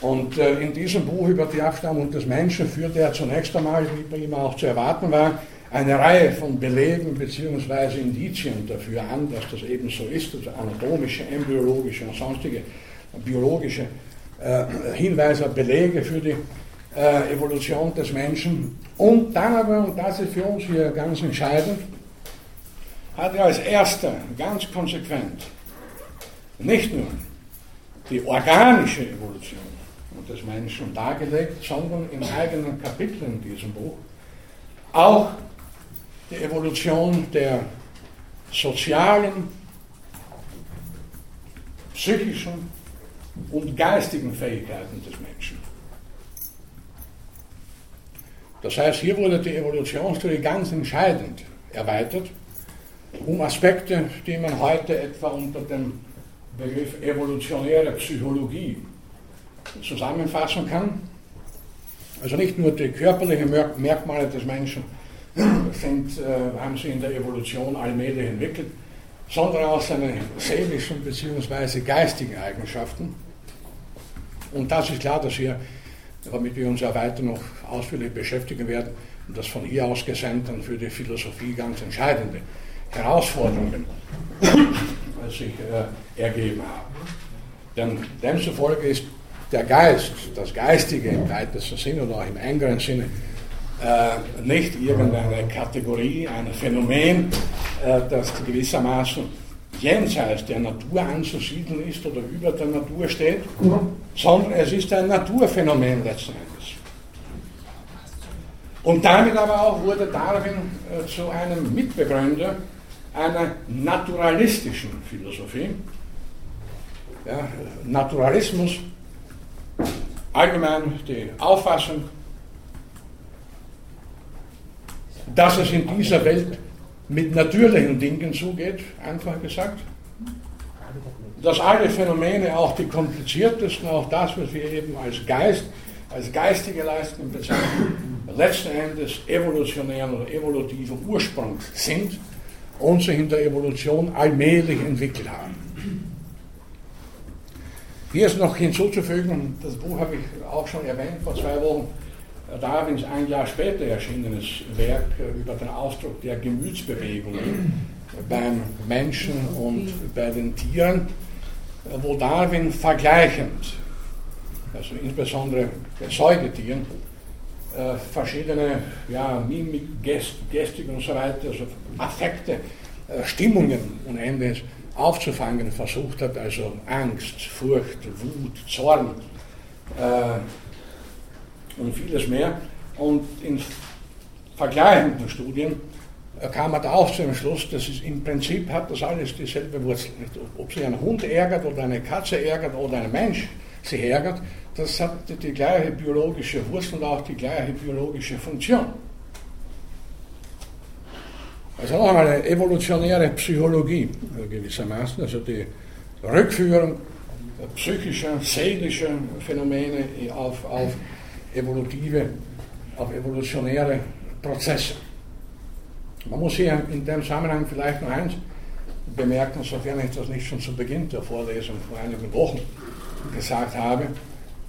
Und äh, in diesem Buch über die Abstammung des Menschen führte er zunächst einmal, wie bei ihm auch zu erwarten war, eine Reihe von Belegen bzw. Indizien dafür an, dass das eben so ist, also anatomische, embryologische und sonstige biologische äh, Hinweise, Belege für die äh, Evolution des Menschen. Und dann aber, und das ist für uns hier ganz entscheidend, hat er als erster ganz konsequent nicht nur die organische Evolution des Menschen dargelegt, sondern in eigenen Kapiteln in diesem Buch auch die Evolution der sozialen, psychischen und geistigen Fähigkeiten des Menschen. Das heißt, hier wurde die Evolutionstheorie ganz entscheidend erweitert, um Aspekte, die man heute etwa unter dem Begriff evolutionäre Psychologie zusammenfassen kann. Also nicht nur die körperlichen Merkmale des Menschen sind, äh, haben sich in der Evolution allmählich entwickelt, sondern auch seine seelischen bzw. geistigen Eigenschaften. Und das ist klar, dass wir, damit wir uns ja weiter noch ausführlich beschäftigen werden, das von hier aus gesendet dann für die Philosophie ganz entscheidende Herausforderungen sich äh, ergeben haben. Denn demzufolge ist der Geist, das Geistige im weitesten Sinne oder auch im engeren Sinne, äh, nicht irgendeine Kategorie, ein Phänomen, äh, das gewissermaßen jenseits der Natur anzusiedeln ist oder über der Natur steht, sondern es ist ein Naturphänomen letzten Endes. Und damit aber auch wurde Darwin äh, zu einem Mitbegründer einer naturalistischen Philosophie. Ja, Naturalismus allgemein die Auffassung, dass es in dieser Welt mit natürlichen Dingen zugeht, einfach gesagt. Dass alle Phänomene, auch die kompliziertesten, auch das, was wir eben als Geist, als geistige Leistungen bezeichnen, letzten Endes evolutionären oder evolutiven Ursprungs sind und sich in der Evolution allmählich entwickelt haben. Hier ist noch hinzuzufügen, das Buch habe ich auch schon erwähnt vor zwei Wochen, Darwins ein Jahr später erschienenes Werk über den Ausdruck der Gemütsbewegungen beim Menschen und bei den Tieren, wo Darwin vergleichend, also insbesondere bei Säugetieren, äh, verschiedene ja, Mimik, Gest, Gestik und so weiter, also Affekte, äh, Stimmungen und ähnliches aufzufangen versucht hat, also Angst, Furcht, Wut, Zorn äh, und vieles mehr. Und in vergleichenden Studien äh, kam er da auch zu dem Schluss, dass es im Prinzip hat das alles dieselbe Wurzel. Ob sich ein Hund ärgert oder eine Katze ärgert oder ein Mensch sich ärgert, das hat die gleiche biologische Wurzel und auch die gleiche biologische Funktion. Also noch einmal eine evolutionäre Psychologie äh, gewissermaßen, also die Rückführung psychischer, seelischer Phänomene auf, auf evolutive, auf evolutionäre Prozesse. Man muss hier in dem Zusammenhang vielleicht noch eins bemerken, sofern ich das nicht schon zu Beginn der Vorlesung vor einigen Wochen gesagt habe.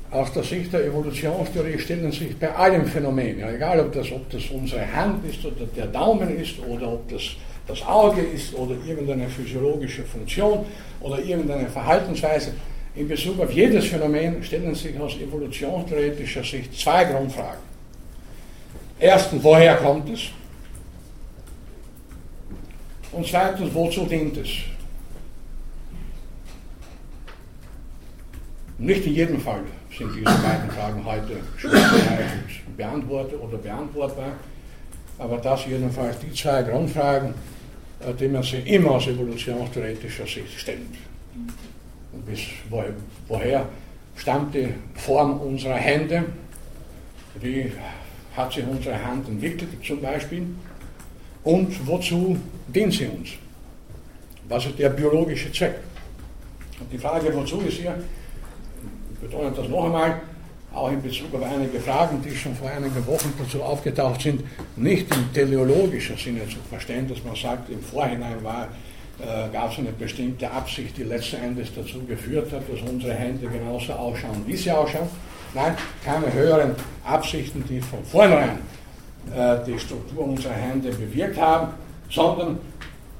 Aus der Sicht der Evolutionstheorie stellen sich bei allen Phänomenen, ja, egal ob das, ob das unsere Hand ist oder der Daumen ist oder ob das das Auge ist oder irgendeine physiologische Funktion oder irgendeine Verhaltensweise, in Bezug auf jedes Phänomen stellen sich aus evolutionstheoretischer Sicht zwei Grundfragen. Erstens, woher kommt es? Und zweitens, wozu dient es? Nicht in jedem Fall sind diese beiden Fragen heute beantwortet oder beantwortbar, aber das jedenfalls die zwei Grundfragen, äh, die man sich immer aus evolutionstheoretischer Sicht stellt. Bis woher stammt die Form unserer Hände? Wie hat sich unsere Hand entwickelt zum Beispiel? Und wozu dient sie uns? Was ist der biologische Zweck? Und die Frage, wozu ist hier, ich betone das noch einmal, auch in Bezug auf einige Fragen, die schon vor einigen Wochen dazu aufgetaucht sind, nicht im teleologischen Sinne zu verstehen, dass man sagt, im Vorhinein war, äh, gab es eine bestimmte Absicht, die letzten Endes dazu geführt hat, dass unsere Hände genauso ausschauen, wie sie ausschauen. Nein, keine höheren Absichten, die von vornherein äh, die Struktur unserer Hände bewirkt haben, sondern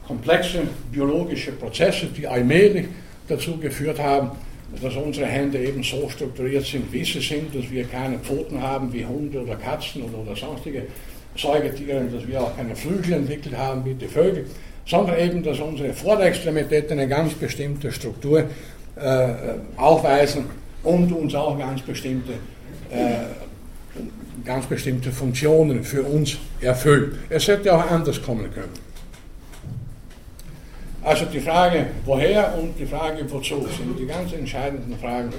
komplexe biologische Prozesse, die allmählich dazu geführt haben, dass unsere Hände eben so strukturiert sind, wie sie sind, dass wir keine Pfoten haben wie Hunde oder Katzen oder, oder sonstige Säugetiere, dass wir auch keine Flügel entwickelt haben wie die Vögel, sondern eben, dass unsere Vorderextremitäten eine ganz bestimmte Struktur äh, aufweisen und uns auch ganz bestimmte, äh, ganz bestimmte Funktionen für uns erfüllen. Es hätte auch anders kommen können. Also die Frage, woher und die Frage, wozu, sind die ganz entscheidenden Fragen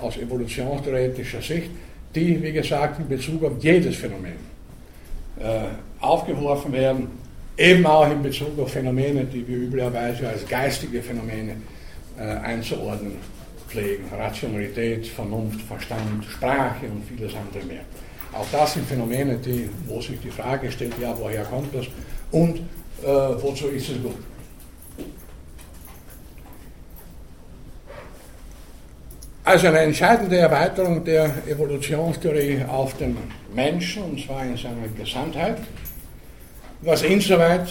aus evolutionstheoretischer Sicht, die, wie gesagt, in Bezug auf jedes Phänomen äh, aufgeworfen werden, eben auch in Bezug auf Phänomene, die wir üblicherweise als geistige Phänomene äh, einzuordnen pflegen. Rationalität, Vernunft, Verstand, Sprache und vieles andere mehr. Auch das sind Phänomene, die, wo sich die Frage stellt, ja, woher kommt das und äh, wozu ist es gut. Also eine entscheidende Erweiterung der Evolutionstheorie auf den Menschen, und zwar in seiner Gesamtheit, was insoweit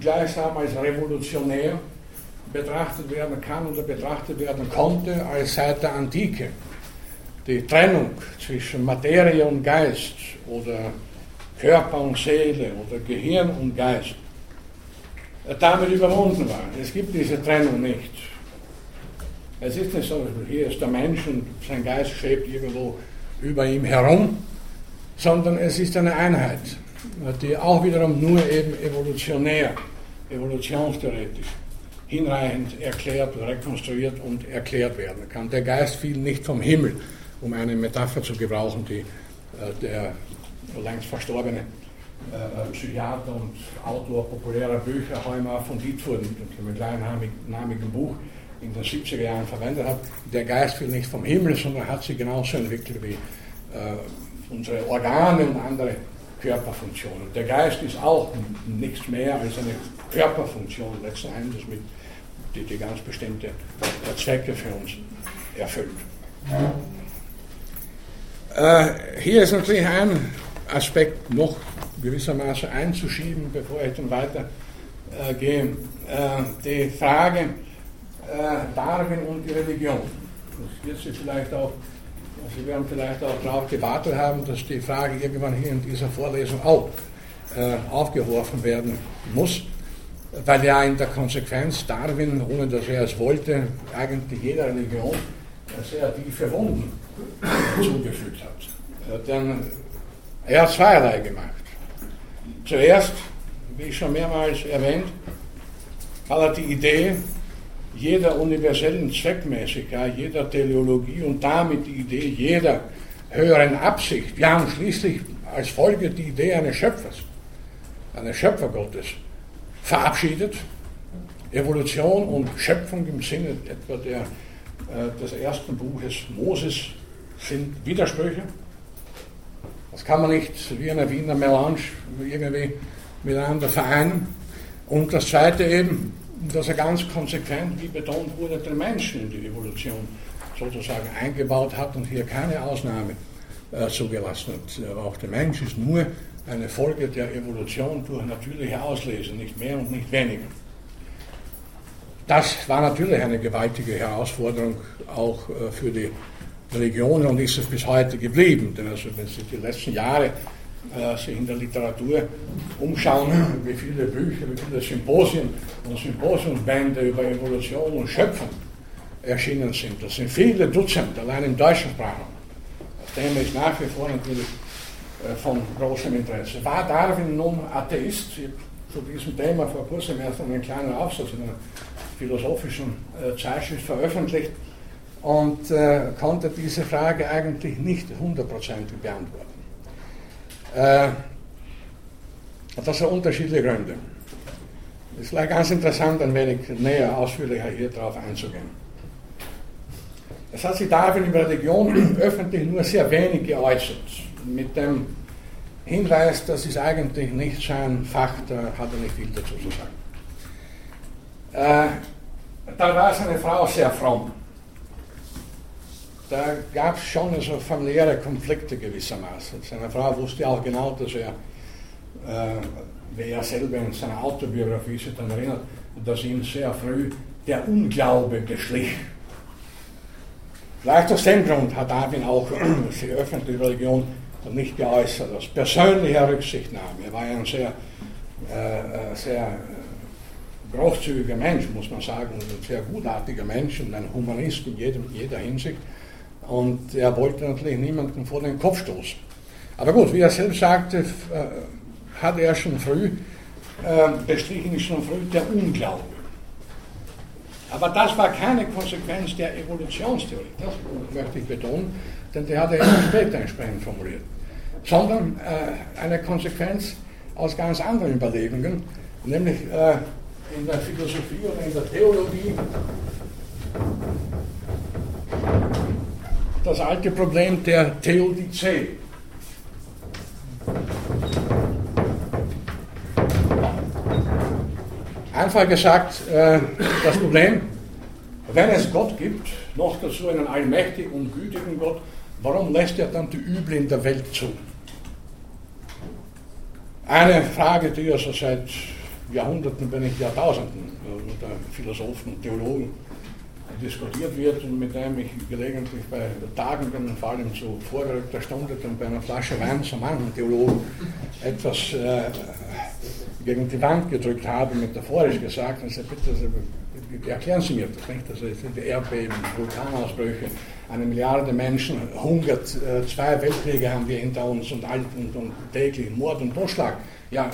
gleichsam als revolutionär betrachtet werden kann oder betrachtet werden konnte als seit der Antike. Die Trennung zwischen Materie und Geist oder Körper und Seele oder Gehirn und Geist damit überwunden war. Es gibt diese Trennung nicht. Es ist nicht so, hier ist der Mensch und sein Geist schwebt irgendwo über ihm herum, sondern es ist eine Einheit, die auch wiederum nur eben evolutionär, evolutionstheoretisch hinreichend erklärt, rekonstruiert und erklärt werden kann. Der Geist fiel nicht vom Himmel, um eine Metapher zu gebrauchen, die äh, der längst verstorbene äh, Psychiater und Autor populärer Bücher Heumer von Dietfurt mit einem gleichnamigen Buch in den 70er Jahren verwendet hat, der Geist fiel nicht vom Himmel, sondern hat sich genauso entwickelt wie äh, unsere Organe und andere Körperfunktionen. Der Geist ist auch nichts mehr als eine Körperfunktion letzten Endes, mit, die, die ganz bestimmte Zwecke für uns erfüllt. Äh, hier ist natürlich ein Aspekt noch gewissermaßen einzuschieben, bevor ich dann weiter äh. Äh, die Frage, äh, Darwin und die Religion. Das wird Sie vielleicht auch, Sie werden vielleicht auch darauf gewartet haben, dass die Frage irgendwann hier in dieser Vorlesung auch äh, aufgeworfen werden muss, weil ja in der Konsequenz Darwin, ohne dass er es wollte, eigentlich jeder Religion sehr tiefe Wunden zugefügt hat. Denn er hat zweierlei gemacht. Zuerst, wie ich schon mehrmals erwähnt, hat er die Idee jeder universellen Zweckmäßigkeit, jeder Teleologie und damit die Idee jeder höheren Absicht, ja und schließlich als Folge die Idee eines Schöpfers, eines Schöpfergottes, verabschiedet. Evolution und Schöpfung im Sinne etwa der, äh, des ersten Buches Moses sind Widersprüche. Das kann man nicht wie eine Wiener Melange irgendwie miteinander vereinen. Und das Zweite eben, dass er ganz konsequent, wie betont wurde, den Menschen in die Evolution sozusagen eingebaut hat und hier keine Ausnahme äh, zugelassen hat. Aber auch der Mensch ist nur eine Folge der Evolution durch natürliche Auslese, nicht mehr und nicht weniger. Das war natürlich eine gewaltige Herausforderung auch äh, für die Religionen und ist es bis heute geblieben. Denn also wenn Sie die letzten Jahre äh, sich in der Literatur umschauen, wie viele Bücher, wie viele Symposien und Symposiumsbände über Evolution und Schöpfung erschienen sind. Das sind viele Dutzend, allein im deutschen Sprachraum. Das Thema ist nach wie vor natürlich äh, von großem Interesse. War Darwin nun Atheist? Zu diesem Thema vor kurzem erst einen kleinen Aufsatz in einer philosophischen äh, Zeitschrift veröffentlicht und äh, konnte diese Frage eigentlich nicht hundertprozentig beantworten. Äh, das hat unterschiedliche Gründe. Es ist ganz interessant, ein wenig näher, ausführlicher hier drauf einzugehen. Es hat sich Darwin in der Religion öffentlich nur sehr wenig geäußert, mit dem Hinweis, das ist eigentlich nicht sein Fach, da hat er nicht viel dazu zu sagen. Äh, da war seine Frau sehr fromm. Da gab es schon so familiäre Konflikte gewissermaßen. Seine Frau wusste auch genau, dass er, äh, wie er selber in seiner Autobiografie sich dann erinnert, dass ihm sehr früh der Unglaube beschlich. Vielleicht aus dem Grund hat Darwin auch die öffentliche Religion nicht geäußert, aus persönlicher Rücksichtnahme. Er war ja ein sehr, äh, äh sehr großzügiger Mensch, muss man sagen, ein sehr gutartiger Mensch und ein Humanist in jedem, jeder Hinsicht. Und er wollte natürlich niemanden vor den Kopf stoßen. Aber gut, wie er selbst sagte, äh, hatte er schon früh, äh, bestrichen schon früh der Unglaube. Aber das war keine Konsequenz der Evolutionstheorie, das möchte ich betonen, denn die hat er erst später entsprechend formuliert, sondern äh, eine Konsequenz aus ganz anderen Überlegungen, nämlich in der Philosophie oder in der Theologie das alte Problem der Theodizee. Einfach gesagt, äh, das Problem, wenn es Gott gibt, noch dazu einen allmächtigen und gütigen Gott, warum lässt er dann die Übel in der Welt zu? Eine Frage, die also seit Jahrhunderten, wenn nicht Jahrtausenden unter Philosophen und Theologen diskutiert wird und mit dem ich gelegentlich bei Tagungen, vor allem zu vorgerückter Stunde, dann bei einer Flasche Wein zum anderen Theologen etwas äh, gegen die Wand gedrückt habe, metaphorisch gesagt, und sagte, bitte erklären Sie mir das nicht. Also sind Erdbeben, Vulkanausbrüche, eine Milliarde Menschen hungert, äh, zwei Weltkriege haben wir hinter uns und, alt und, und täglich Mord und Totschlag. Ja,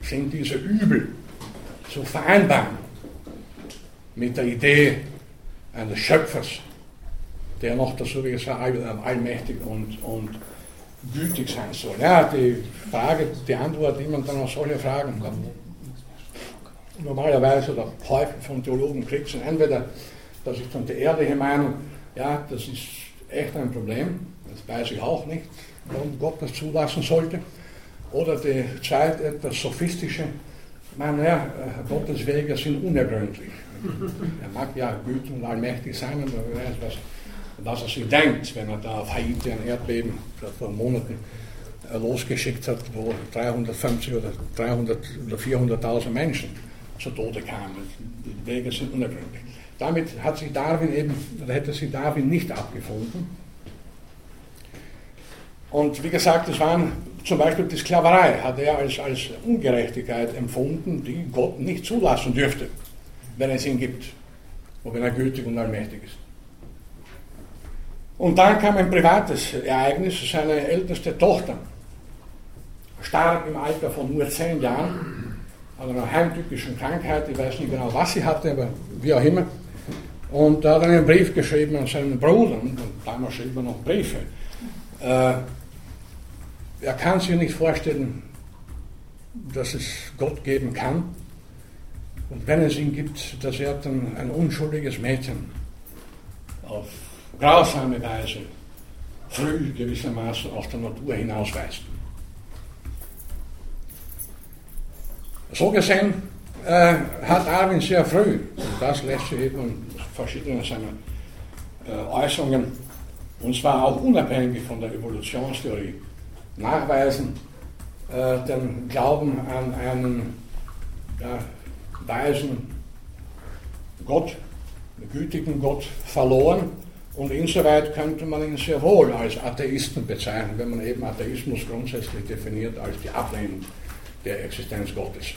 sind diese Übel zu vereinbaren mit der Idee eines Schöpfers, der noch dazu, wie gesagt, all, allmächtig und, und gütig sein soll. Ja, die Frage, die Antwort, die man dann auf solche Fragen normalerweise oder häufig von Theologen kriegt, sind entweder, dass ich dann die ehrliche Meinung, ja, das ist echt ein Problem, das weiß ich auch nicht, warum Gott das zulassen sollte, oder die Zeit etwas sophistische, meine ja, Gottes Wege sind unergründlich. Er mag ja gut und allmächtig sein, aber wer weiß, was, was er sich denkt, wenn er da auf Haiti ein Erdbeben vor Monaten losgeschickt hat, wo 350 oder 300 oder 400.000 Menschen zu Tode kamen. Die Wege sind unergründlich. Damit hat sich Darwin eben, hätte sich Darwin nicht abgefunden. Und wie gesagt, es waren zum Beispiel die Sklaverei, hat er als, als Ungerechtigkeit empfunden, die Gott nicht zulassen dürfte, wenn es ihn gibt, und wenn er gütig und allmächtig ist. Und dann kam ein privates Ereignis, seine älteste Tochter starb im Alter von nur zehn Jahren an einer heimtückischen Krankheit, ich weiß nicht genau, was sie hatte, aber wie auch immer. Und er hat einen Brief geschrieben an seinen Bruder, und damals schrieb er noch Briefe. Äh, er kann sich nicht vorstellen, dass es Gott geben kann. Und wenn es ihn gibt, dass er dann ein unschuldiges Mädchen auf grausame Weise früh gewissermaßen aus der Natur hinausweist. So gesehen äh, hat Darwin sehr früh, und das lässt sich eben verschiedene seiner äh, Äußerungen, und zwar auch unabhängig von der Evolutionstheorie, nachweisen, äh, den Glauben an einen ja, weisen Gott, gütigen Gott verloren. Und insoweit könnte man ihn sehr wohl als Atheisten bezeichnen, wenn man eben Atheismus grundsätzlich definiert als die Ablehnung der Existenz Gottes.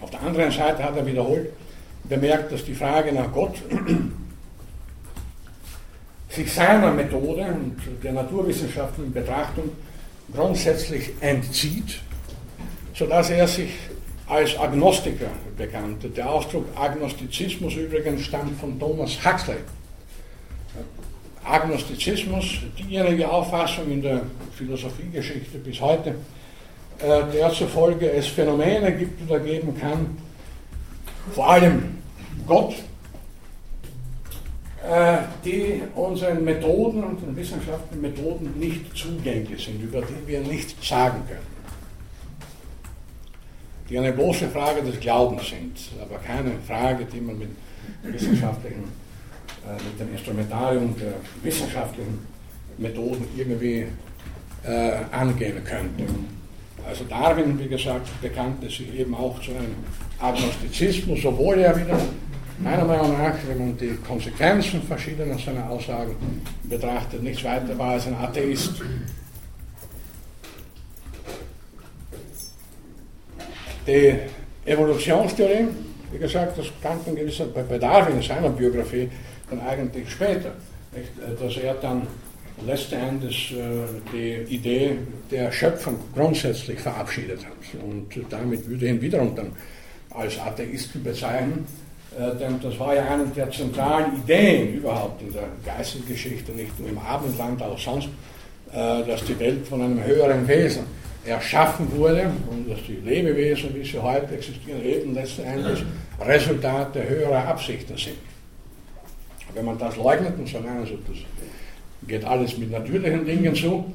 Auf der anderen Seite hat er wiederholt bemerkt, dass die Frage nach Gott sich seiner Methode und der naturwissenschaftlichen Betrachtung grundsätzlich entzieht, sodass er sich als Agnostiker bekannte. Der Ausdruck Agnostizismus übrigens stammt von Thomas Huxley. Agnostizismus, diejenige Auffassung in der Philosophiegeschichte bis heute, äh, der zufolge es Phänomene gibt oder geben kann, vor allem Gott, äh, die unseren Methoden und den wissenschaftlichen Methoden nicht zugänglich sind, über die wir nichts sagen können. Die eine bloße Frage des Glaubens sind, aber keine Frage, die man mit wissenschaftlichen, äh, mit dem Instrumentarium der wissenschaftlichen Methoden irgendwie äh, angehen könnte. Also Darwin, wie gesagt, bekannte sich eben auch zu einem Agnostizismus, obwohl er wieder meiner Meinung nach, wenn man die Konsequenzen verschiedener seiner Aussagen betrachtet, nichts weiter war als ein Atheist. Die Evolutionstheorie, wie gesagt, das kann man gewisser, bei Darwin in seiner Biografie dann eigentlich später, dass er dann letzten Endes äh, die Idee der Schöpfung grundsätzlich verabschiedet hat. Und damit würde ihn wiederum dann als Atheisten bezeichnen, äh, denn das war ja eine der zentralen Ideen überhaupt in der Geistesgeschichte, nicht nur im Abendland, auch sonst, äh, dass die Welt von einem höheren Wesen erschaffen wurde und dass die Lebewesen, wie sie heute existieren, eben letzten Endes Resultat der höheren Absichten sind. Wenn man das leugnet und sagt, also das geht alles mit natürlichen Dingen zu,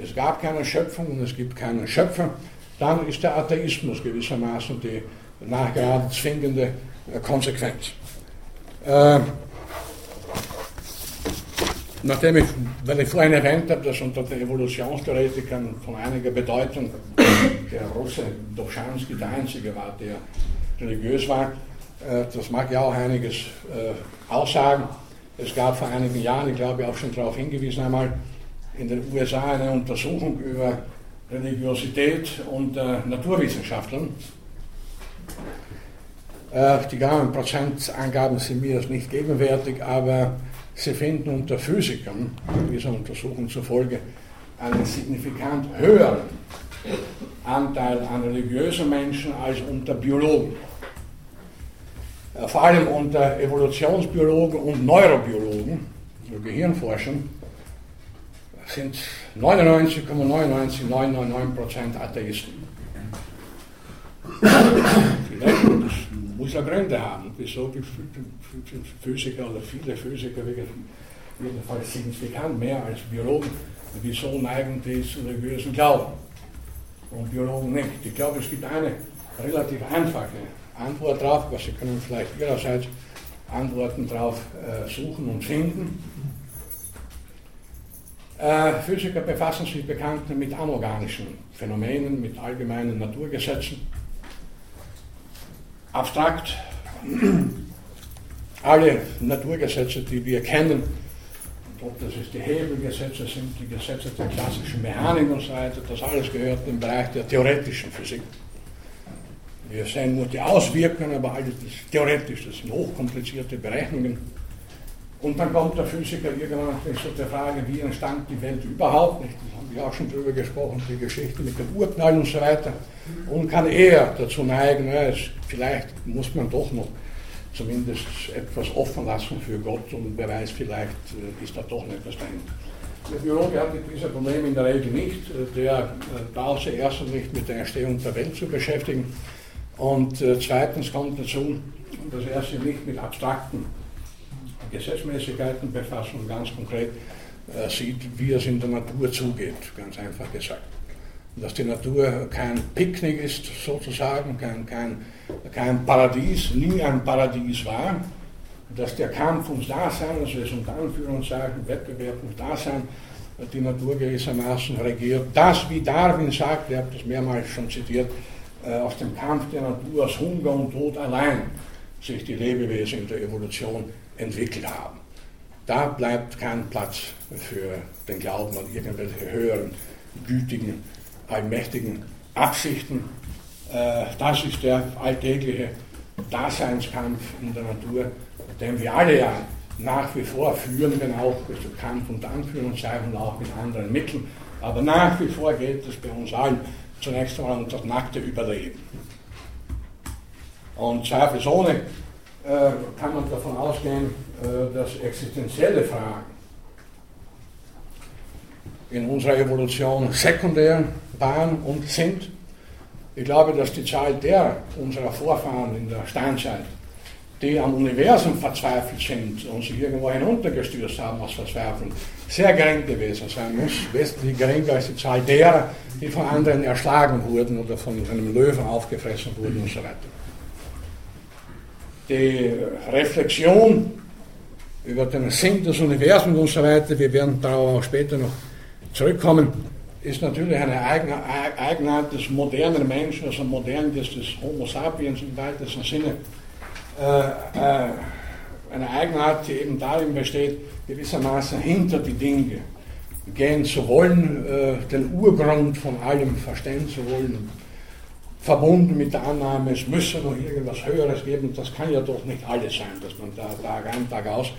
es gab keine Schöpfung und es gibt keinen Schöpfer, dann ist der Atheismus gewissermaßen die nachgerade zwingende äh, Konsequenz. Äh, nachdem ich, wenn ich vorhin erwähnt habe, dass unter den Evolutionstheoretikern von einiger Bedeutung der Russe Dobzhansky der einzige war, der religiös war, äh, das mag ja auch einiges äh, aussagen. Es gab vor einigen Jahren, ich glaube auch schon darauf hingewiesen einmal, in den USA eine Untersuchung über Religiosität und äh, Naturwissenschaftlern. Die genauen Prozentangaben sind mir das nicht gegenwärtig, aber sie finden unter Physikern dieser Untersuchung zufolge einen signifikant höheren Anteil an religiösen Menschen als unter Biologen. Äh, vor allem unter Evolutionsbiologen und Neurobiologen, also Gehirnforschern, sind 99,99999% Atheisten. Muss ja Gründe haben, wieso die Physiker oder viele Physiker jedenfalls signifikant mehr als Biologen, wieso neigen die zu religiösen Glauben und Biologen nicht. Ich glaube, es gibt eine relativ einfache Antwort darauf, was Sie können vielleicht Ihrerseits Antworten darauf äh, suchen und finden. Äh, Physiker befassen sich bekannt mit anorganischen Phänomenen, mit allgemeinen Naturgesetzen. Abstrakt, alle Naturgesetze, die wir kennen, ob das jetzt die Hebelgesetze sind, die Gesetze der klassischen Mechanik und so weiter, das alles gehört im Bereich der theoretischen Physik. Wir sehen nur die Auswirkungen, aber alles ist theoretisch, das sind hochkomplizierte Berechnungen. Und dann kommt der Physiker irgendwann zu der Frage, wie entstand die Welt überhaupt nicht. Da haben wir auch schon drüber gesprochen, die Geschichte mit dem Urknall und so weiter. Und kann eher dazu neigen, es, vielleicht muss man doch noch zumindest etwas offen lassen für Gott und wer weiß, vielleicht äh, ist da doch nicht etwas dahinter. Der Biologe hat diese Probleme in der Regel nicht. Der äh, braucht sich erstens nicht mit der Entstehung der Welt zu beschäftigen und äh, zweitens kommt dazu, dass er sich nicht mit abstrakten Gesetzmäßigkeiten befasst und ganz konkret äh, sieht, wie es in der Natur zugeht, ganz einfach gesagt. dass die Natur kein Picknick ist sozusagen, kein, kein, kein Paradies, nie ein Paradies war, dass der Kampf ums Dasein, also es unter Anführungszeichen Wettbewerb ums Dasein, die Natur gewissermaßen regiert. Das, wie Darwin sagt, ich habe das mehrmals schon zitiert, äh, aus dem Kampf der Natur, aus Hunger und Tod allein sich die Lebewesen in der Evolution entwickelt haben. Da bleibt kein Platz für den Glauben an irgendwelche höheren, gütigen, allmächtigen Absichten. Äh, das ist der alltägliche Daseinskampf in der Natur, den wir alle ja nach wie vor führen, wenn auch also Kampf unter Anführungszeichen auch mit anderen Mitteln. Aber nach wie vor geht es bei uns allen zunächst einmal um das nackte Überleben. Und zweifelsohne kann man davon ausgehen, äh, dass existenzielle Fragen in unserer Evolution sekundär waren und sind. Ich glaube, dass die Zahl der unserer Vorfahren in der Steinzeit, die am Universum verzweifelt sind und sich irgendwo hinuntergestürzt haben aus Verzweiflung, sehr gering gewesen sein muss, wesentlich geringer als die Zahl derer, die von anderen erschlagen wurden oder von einem Löwen aufgefressen wurden und so weiter. Die Reflexion über den Sinn des Universums und so weiter, wir werden darauf auch später noch zurückkommen, ist natürlich eine Eigenart des modernen Menschen, also modern des, Homo sapiens im weitesten Sinne. Äh, äh, eine Eigenart, die eben darin besteht, gewissermaßen hinter die Dinge gehen zu wollen, äh, den Urgrund von allem verstehen zu wollen, verbunden mit der Annahme, es müsse noch irgendwas Höheres geben, das kann ja doch nicht alles sein, dass man da Tag ein, Tag aus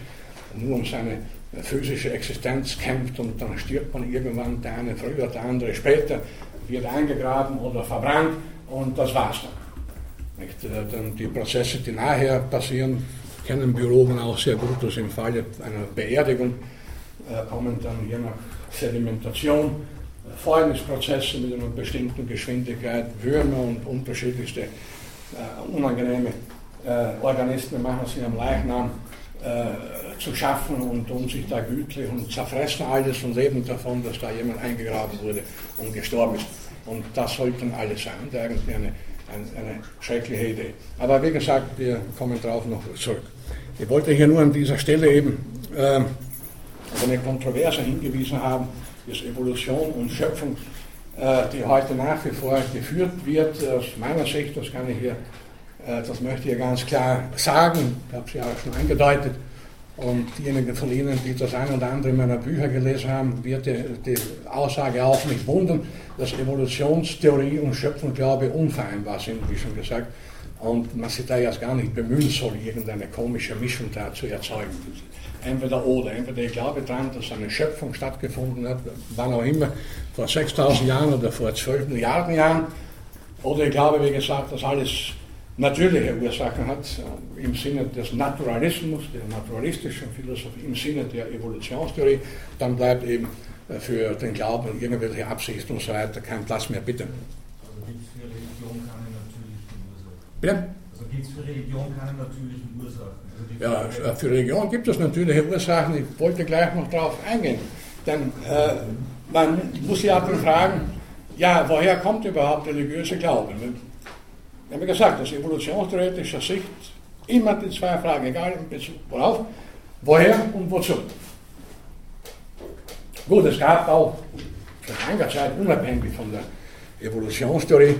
nur um seine physische Existenz kämpft und dann stirbt man irgendwann, der eine früher, der andere später, wird eingegraben oder verbrannt und das war's dann. Äh, die Prozesse, die nachher passieren, kennen Biologen auch sehr gut, dass im Falle einer Beerdigung äh, kommen dann je nach Sedimentation Fäulnisprozesse mit einer bestimmten Geschwindigkeit, Würmer und unterschiedlichste äh, unangenehme äh, Organismen machen sich am Leichnam äh, zu schaffen und tun sich da gütlich und zerfressen alles und leben davon, dass da jemand eingegraben wurde und gestorben ist. Und das sollten alle sein. Und eigentlich eine, eine, eine schreckliche Idee. Aber wie gesagt, wir kommen darauf noch zurück. Ich wollte hier nur an dieser Stelle eben äh, auf eine Kontroverse hingewiesen haben, dass Evolution und Schöpfung, äh, die heute nach wie vor geführt wird, aus meiner Sicht, das kann ich hier äh, das möchte ich ganz klar sagen, ich habe es ja auch schon angedeutet. Und diejenigen von Ihnen, die das ein oder andere meiner Bücher gelesen haben, wird die, die Aussage auch nicht wundern, dass Evolutionstheorie und Schöpfungsglaube unvereinbar sind, wie schon gesagt. Und man sich da jetzt gar nicht bemühen soll, irgendeine komische Mischung da zu erzeugen. Entweder oder. Entweder ich glaube daran, dass eine Schöpfung stattgefunden hat, wann auch immer, vor 6000 Jahren oder vor 12 Milliarden Jahren. Oder ich glaube, wie gesagt, dass alles natürliche Ursachen hat, äh, im Sinne des Naturalismus, der naturalistischen Philosophie, im Sinne der Evolutionstheorie, dann bleibt eben äh, für den Glauben irgendwelche Absicht und so weiter kein Platz mehr, bitte. Also gibt es für Religion keine natürlichen Ursachen? Bitte? Also gibt es für Religion keine natürlichen Ursachen? Ja, für Religion gibt es natürliche Ursachen. Ich wollte gleich noch darauf eingehen. Denn äh, man muss ja dann fragen, ja, woher kommt überhaupt religiöse Glaube? Ich habe gesagt, aus evolutionstheoretischer Sicht immer die zwei Fragen, egal in Bezug worauf, woher und wozu. Gut, es gab auch seit langer Zeit, unabhängig von der Evolutionstheorie,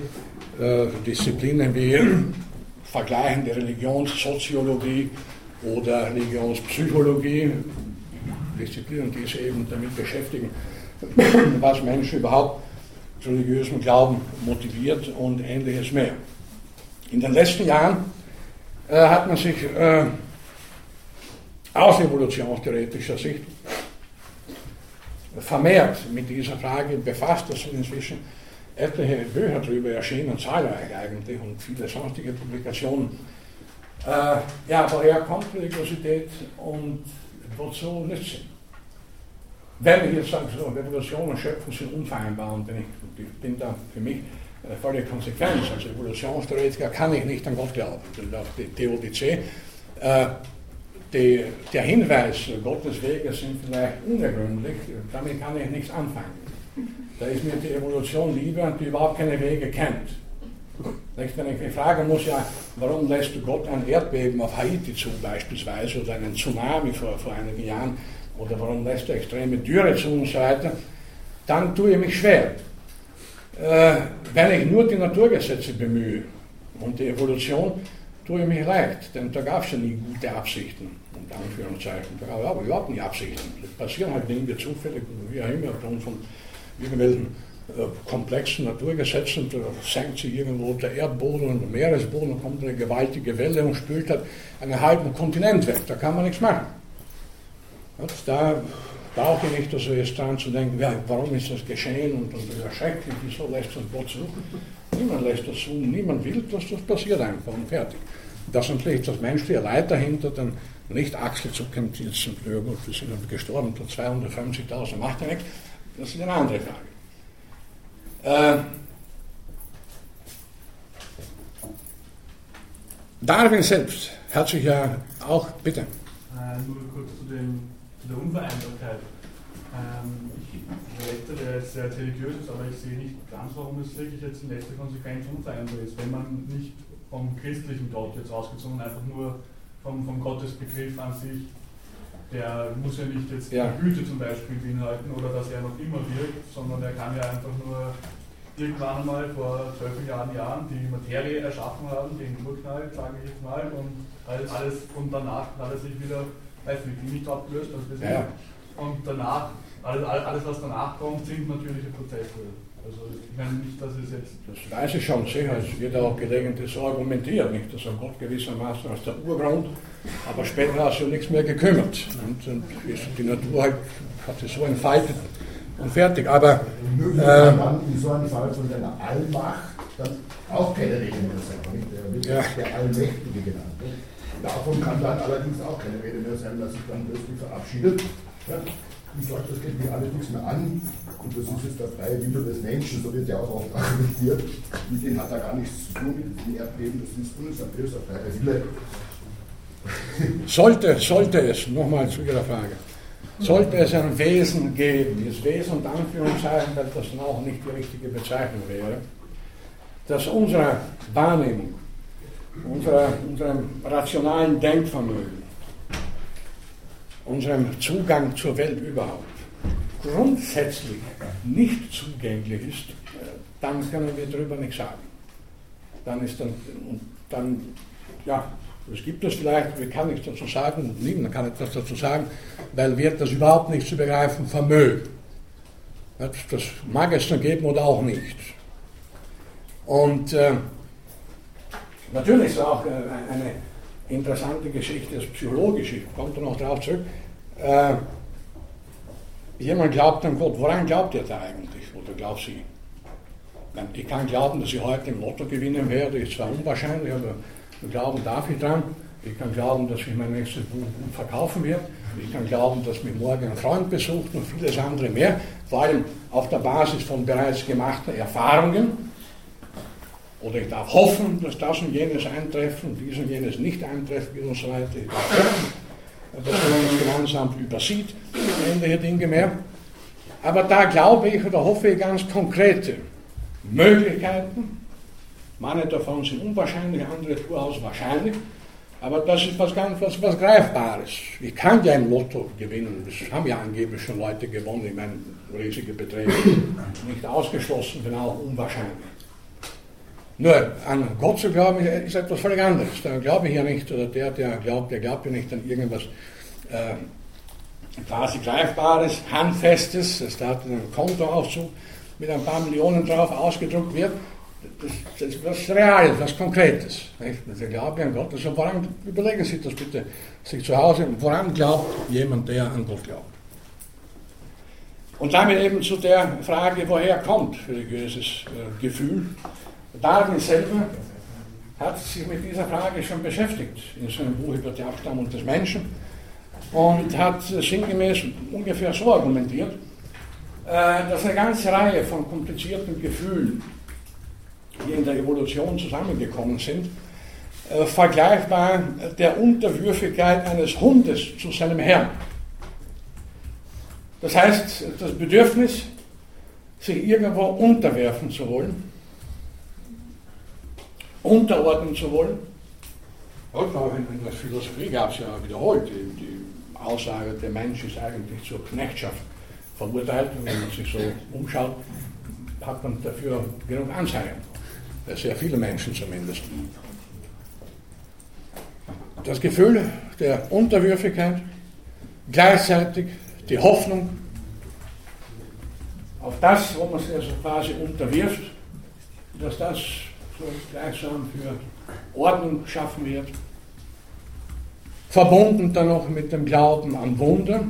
äh, Disziplinen wie vergleichende Religionssoziologie oder Religionspsychologie, Disziplinen, die sich eben damit beschäftigen, was Menschen überhaupt zu religiösem Glauben motiviert und ähnliches mehr. In den letzten Jahren äh, hat man sich äh, aus evolutionstheoretischer Sicht vermehrt mit dieser Frage befasst. Es sind inzwischen etliche Bücher darüber erschienen, zahlreich eigentlich und viele sonstige Publikationen. Äh, ja, woher kommt Religiosität und wozu nützt sie? Wenn ich jetzt sage, so, Revolution und Schöpfung sind unvereinbar und ich bin da für mich äh, volle Konsequenz. Als Evolutionstheoretiker kann ich nicht an Gott glauben. Auch die Theodizee. Äh, die, der Hinweis, Gottes Wege sind vielleicht unergründlich, damit kann ich nichts anfangen. Da ist mir die Evolution lieber und die überhaupt keine Wege kennt. Wenn ich mich fragen muss, ja, warum lässt du Gott ein Erdbeben auf Haiti zu beispielsweise oder einen Tsunami vor, vor einigen Jahren oder warum lässt er extreme Dürre zu und so weiter, dann tue ich mich schwer. Äh, wenn ich nur die Naturgesetze bemühe und die Evolution, tue ich mich leicht, denn da gab es ja nie gute Absichten, unter Anführungszeichen. Da gab es überhaupt nie Absichten. Das passieren halt Dinge zufällig, wie auch immer, aufgrund von irgendwelchen äh, komplexen Naturgesetzen, da senkt sich irgendwo der Erdboden und der Meeresboden und kommt eine gewaltige Welle und spült halt einen halben Kontinent weg. Da kann man nichts machen. Da brauche ich nicht so jetzt dran zu denken, ja, warum ist das geschehen und, und schrecklich, wieso lässt das Gott zu? Niemand lässt das zu, niemand will, dass das passiert einfach und fertig. Das natürlich das menschliche Leid dahinter, dann nicht Achselzucken, die sind, ja gut, wir sind gestorben, 250.000 macht ja nichts, das ist eine andere Frage. Äh, Darwin selbst hat sich ja auch, bitte. Äh, nur kurz zu dem zu der Unvereinbarkeit. Ähm, ich rette, der jetzt sehr religiös ist, aber ich sehe nicht ganz, warum es wirklich jetzt in letzter Konsequenz unvereinbar ist, wenn man nicht vom christlichen Gott jetzt ausgezogen, einfach nur vom, vom Gottesbegriff an sich, der muss ja nicht jetzt ja. die Güte zum Beispiel beinhalten oder dass er noch immer wirkt, sondern er kann ja einfach nur irgendwann einmal vor zwölf Milliarden Jahren die Materie erschaffen haben, den Urknall, sage ich jetzt mal, und alles, alles und danach hat er sich wieder weiß nicht, nicht abgelöst, also ja. Und danach, alles, alles, was danach kommt, sind natürliche Prozesse. Also ich meine nicht, dass es jetzt. Das weiß ich schon sicher, es wird auch gelegentlich so argumentiert, nicht, dass er Gott gewissermaßen als der Urgrund, aber später hat sich um nichts mehr gekümmert. Und, und die Natur hat, hat sich so entfaltet und fertig. Aber äh, man in so einem Fall von seiner Allmacht dann auch keine Rede mehr sein. Der wird ja. der Allmächtige genannt. Davon kann dann allerdings auch keine Rede mehr sein, dass sich dann plötzlich verabschiedet. Ja, und sagt, das geht mir alles nichts mehr an. Und das ist jetzt der freie Wille des Menschen, so wird ja auch oft argumentiert. Mit denen hat er gar nichts zu tun, mit dem Erdbeben, das ist unser böser freier Wille. Sollte, sollte es, nochmal zu Ihrer Frage, sollte es ein Wesen geben, das Wesen und Anführungszeichen, weil das auch nicht die richtige Bezeichnung wäre, dass unserer Wahrnehmung unserer, unserem rationalen Denkvermögen, unserem Zugang zur Welt überhaupt grundsätzlich nicht zugänglich ist, dann können wir darüber nichts sagen. Dann ist dann, dann ja, es gibt es vielleicht, wir kann nichts dazu sagen, niemand kann etwas dazu sagen, weil wir das überhaupt nicht zu begreifen vermögen. Das mag es dann geben oder auch nicht. Und äh, Natürlich ist auch äh, eine interessante Geschichte, das psychologische, kommt noch darauf zurück. Äh, jemand glaubt an Gott, woran glaubt ihr da eigentlich? Oder glaubt sie? Ich kann glauben, dass ich heute im Lotto gewinnen werde, ist zwar unwahrscheinlich, aber glauben darf ich dran. Ich kann glauben, dass ich mein nächstes Buch verkaufen werde. Ich kann glauben, dass mich morgen ein Freund besucht und vieles andere mehr. Vor allem auf der Basis von bereits gemachten Erfahrungen. Oder ich darf hoffen, dass das und jenes eintreffen, dies und jenes nicht eintreffen und so weiter. Ich darf dass man das Finanzamt übersieht, ähnliche Dinge mehr. Aber da glaube ich oder hoffe ich ganz konkrete Möglichkeiten. Manche davon sind unwahrscheinlich, andere durchaus wahrscheinlich. Aber das ist was ganz was, was Greifbares. Ich kann ja im Lotto gewinnen. Das haben ja angeblich schon Leute gewonnen. Ich meine, riesige Beträge. Nicht ausgeschlossen, wenn auch unwahrscheinlich. Nur an Gott zu glauben ist etwas völlig anderes. Da glaube ich ja nicht, oder der, der glaubt, der glaubt ja nicht an irgendwas äh, quasi Greifbares, Handfestes, dass da ein Kontoauszug mit ein paar Millionen drauf ausgedruckt wird. Das, das ist was Reales, was Konkretes. Nicht? Der Glaube an Gott. Also woran, überlegen Sie das bitte sich zu Hause, woran glaubt jemand, der an Gott glaubt? Und damit eben zu der Frage, woher kommt religiöses äh, Gefühl Darwin selber hat sich mit dieser Frage schon beschäftigt in seinem Buch über die Abstammung des Menschen und hat sinngemäß ungefähr so argumentiert, äh, dass eine ganze Reihe von komplizierten Gefühlen, die in der Evolution zusammengekommen sind, äh, vergleichbar der Unterwürfigkeit eines Hundes zu seinem Herrn. Das heißt, das Bedürfnis, sich irgendwo unterwerfen zu wollen, unterordnen zu wollen. Und auch in, der Philosophie gab es ja wiederholt die, die Aussage, der Mensch ist eigentlich zur Knechtschaft verurteilt. Und wenn man sich so umschaut, hat man dafür genug Anzeigen. Sehr viele Menschen zumindest. Das Gefühl der Unterwürfigkeit, gleichzeitig die Hoffnung auf das, wo man sich also quasi unterwirft, dass das so gleichsam für Ordnung schaffen wird. Verbunden dann noch mit dem Glauben an Wunder.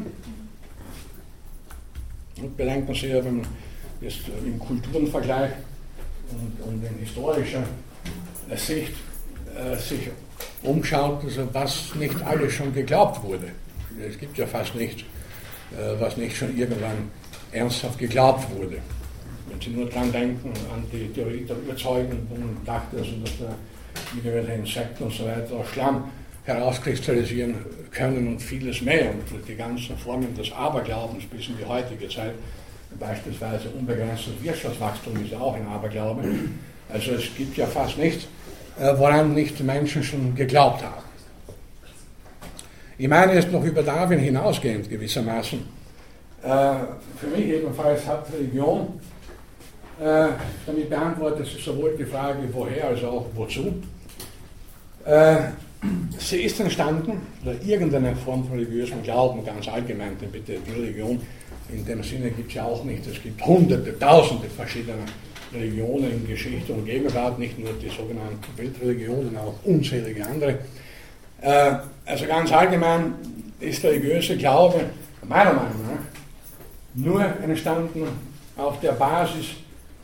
Und bedenkt man sehr, wenn man jetzt im Kulturenvergleich und, und in historischer Sicht äh, sich umschaut, also was nicht alles schon geglaubt wurde. Es gibt ja fast nichts, äh, was nicht schon irgendwann ernsthaft geglaubt wurde. Wenn Sie nur daran denken, an die Theorie der Überzeugung, man dachte, also, dass da irgendwelche Insekten und so weiter aus Schlamm herauskristallisieren können und vieles mehr. Und die ganzen Formen des Aberglaubens bis in die heutige Zeit, beispielsweise unbegrenztes Wirtschaftswachstum ist ja auch ein Aberglaube. Also es gibt ja fast nichts, äh, woran nicht die Menschen schon geglaubt haben. Ich meine jetzt noch über Darwin hinausgehend gewissermaßen. Äh, für mich jedenfalls hat Religion äh, damit beantwortet sich sowohl die Frage woher als auch wozu. Sie ist entstanden, oder irgendeine Form von religiösem Glauben, ganz allgemein, denn bitte die Religion in dem Sinne gibt es ja auch nicht. Es gibt hunderte, tausende verschiedene Religionen in Geschichte und Gegenwart, nicht nur die sogenannten Weltreligionen, auch unzählige andere. Äh, also ganz allgemein ist religiöse Glaube meiner Meinung nach nur entstanden auf der Basis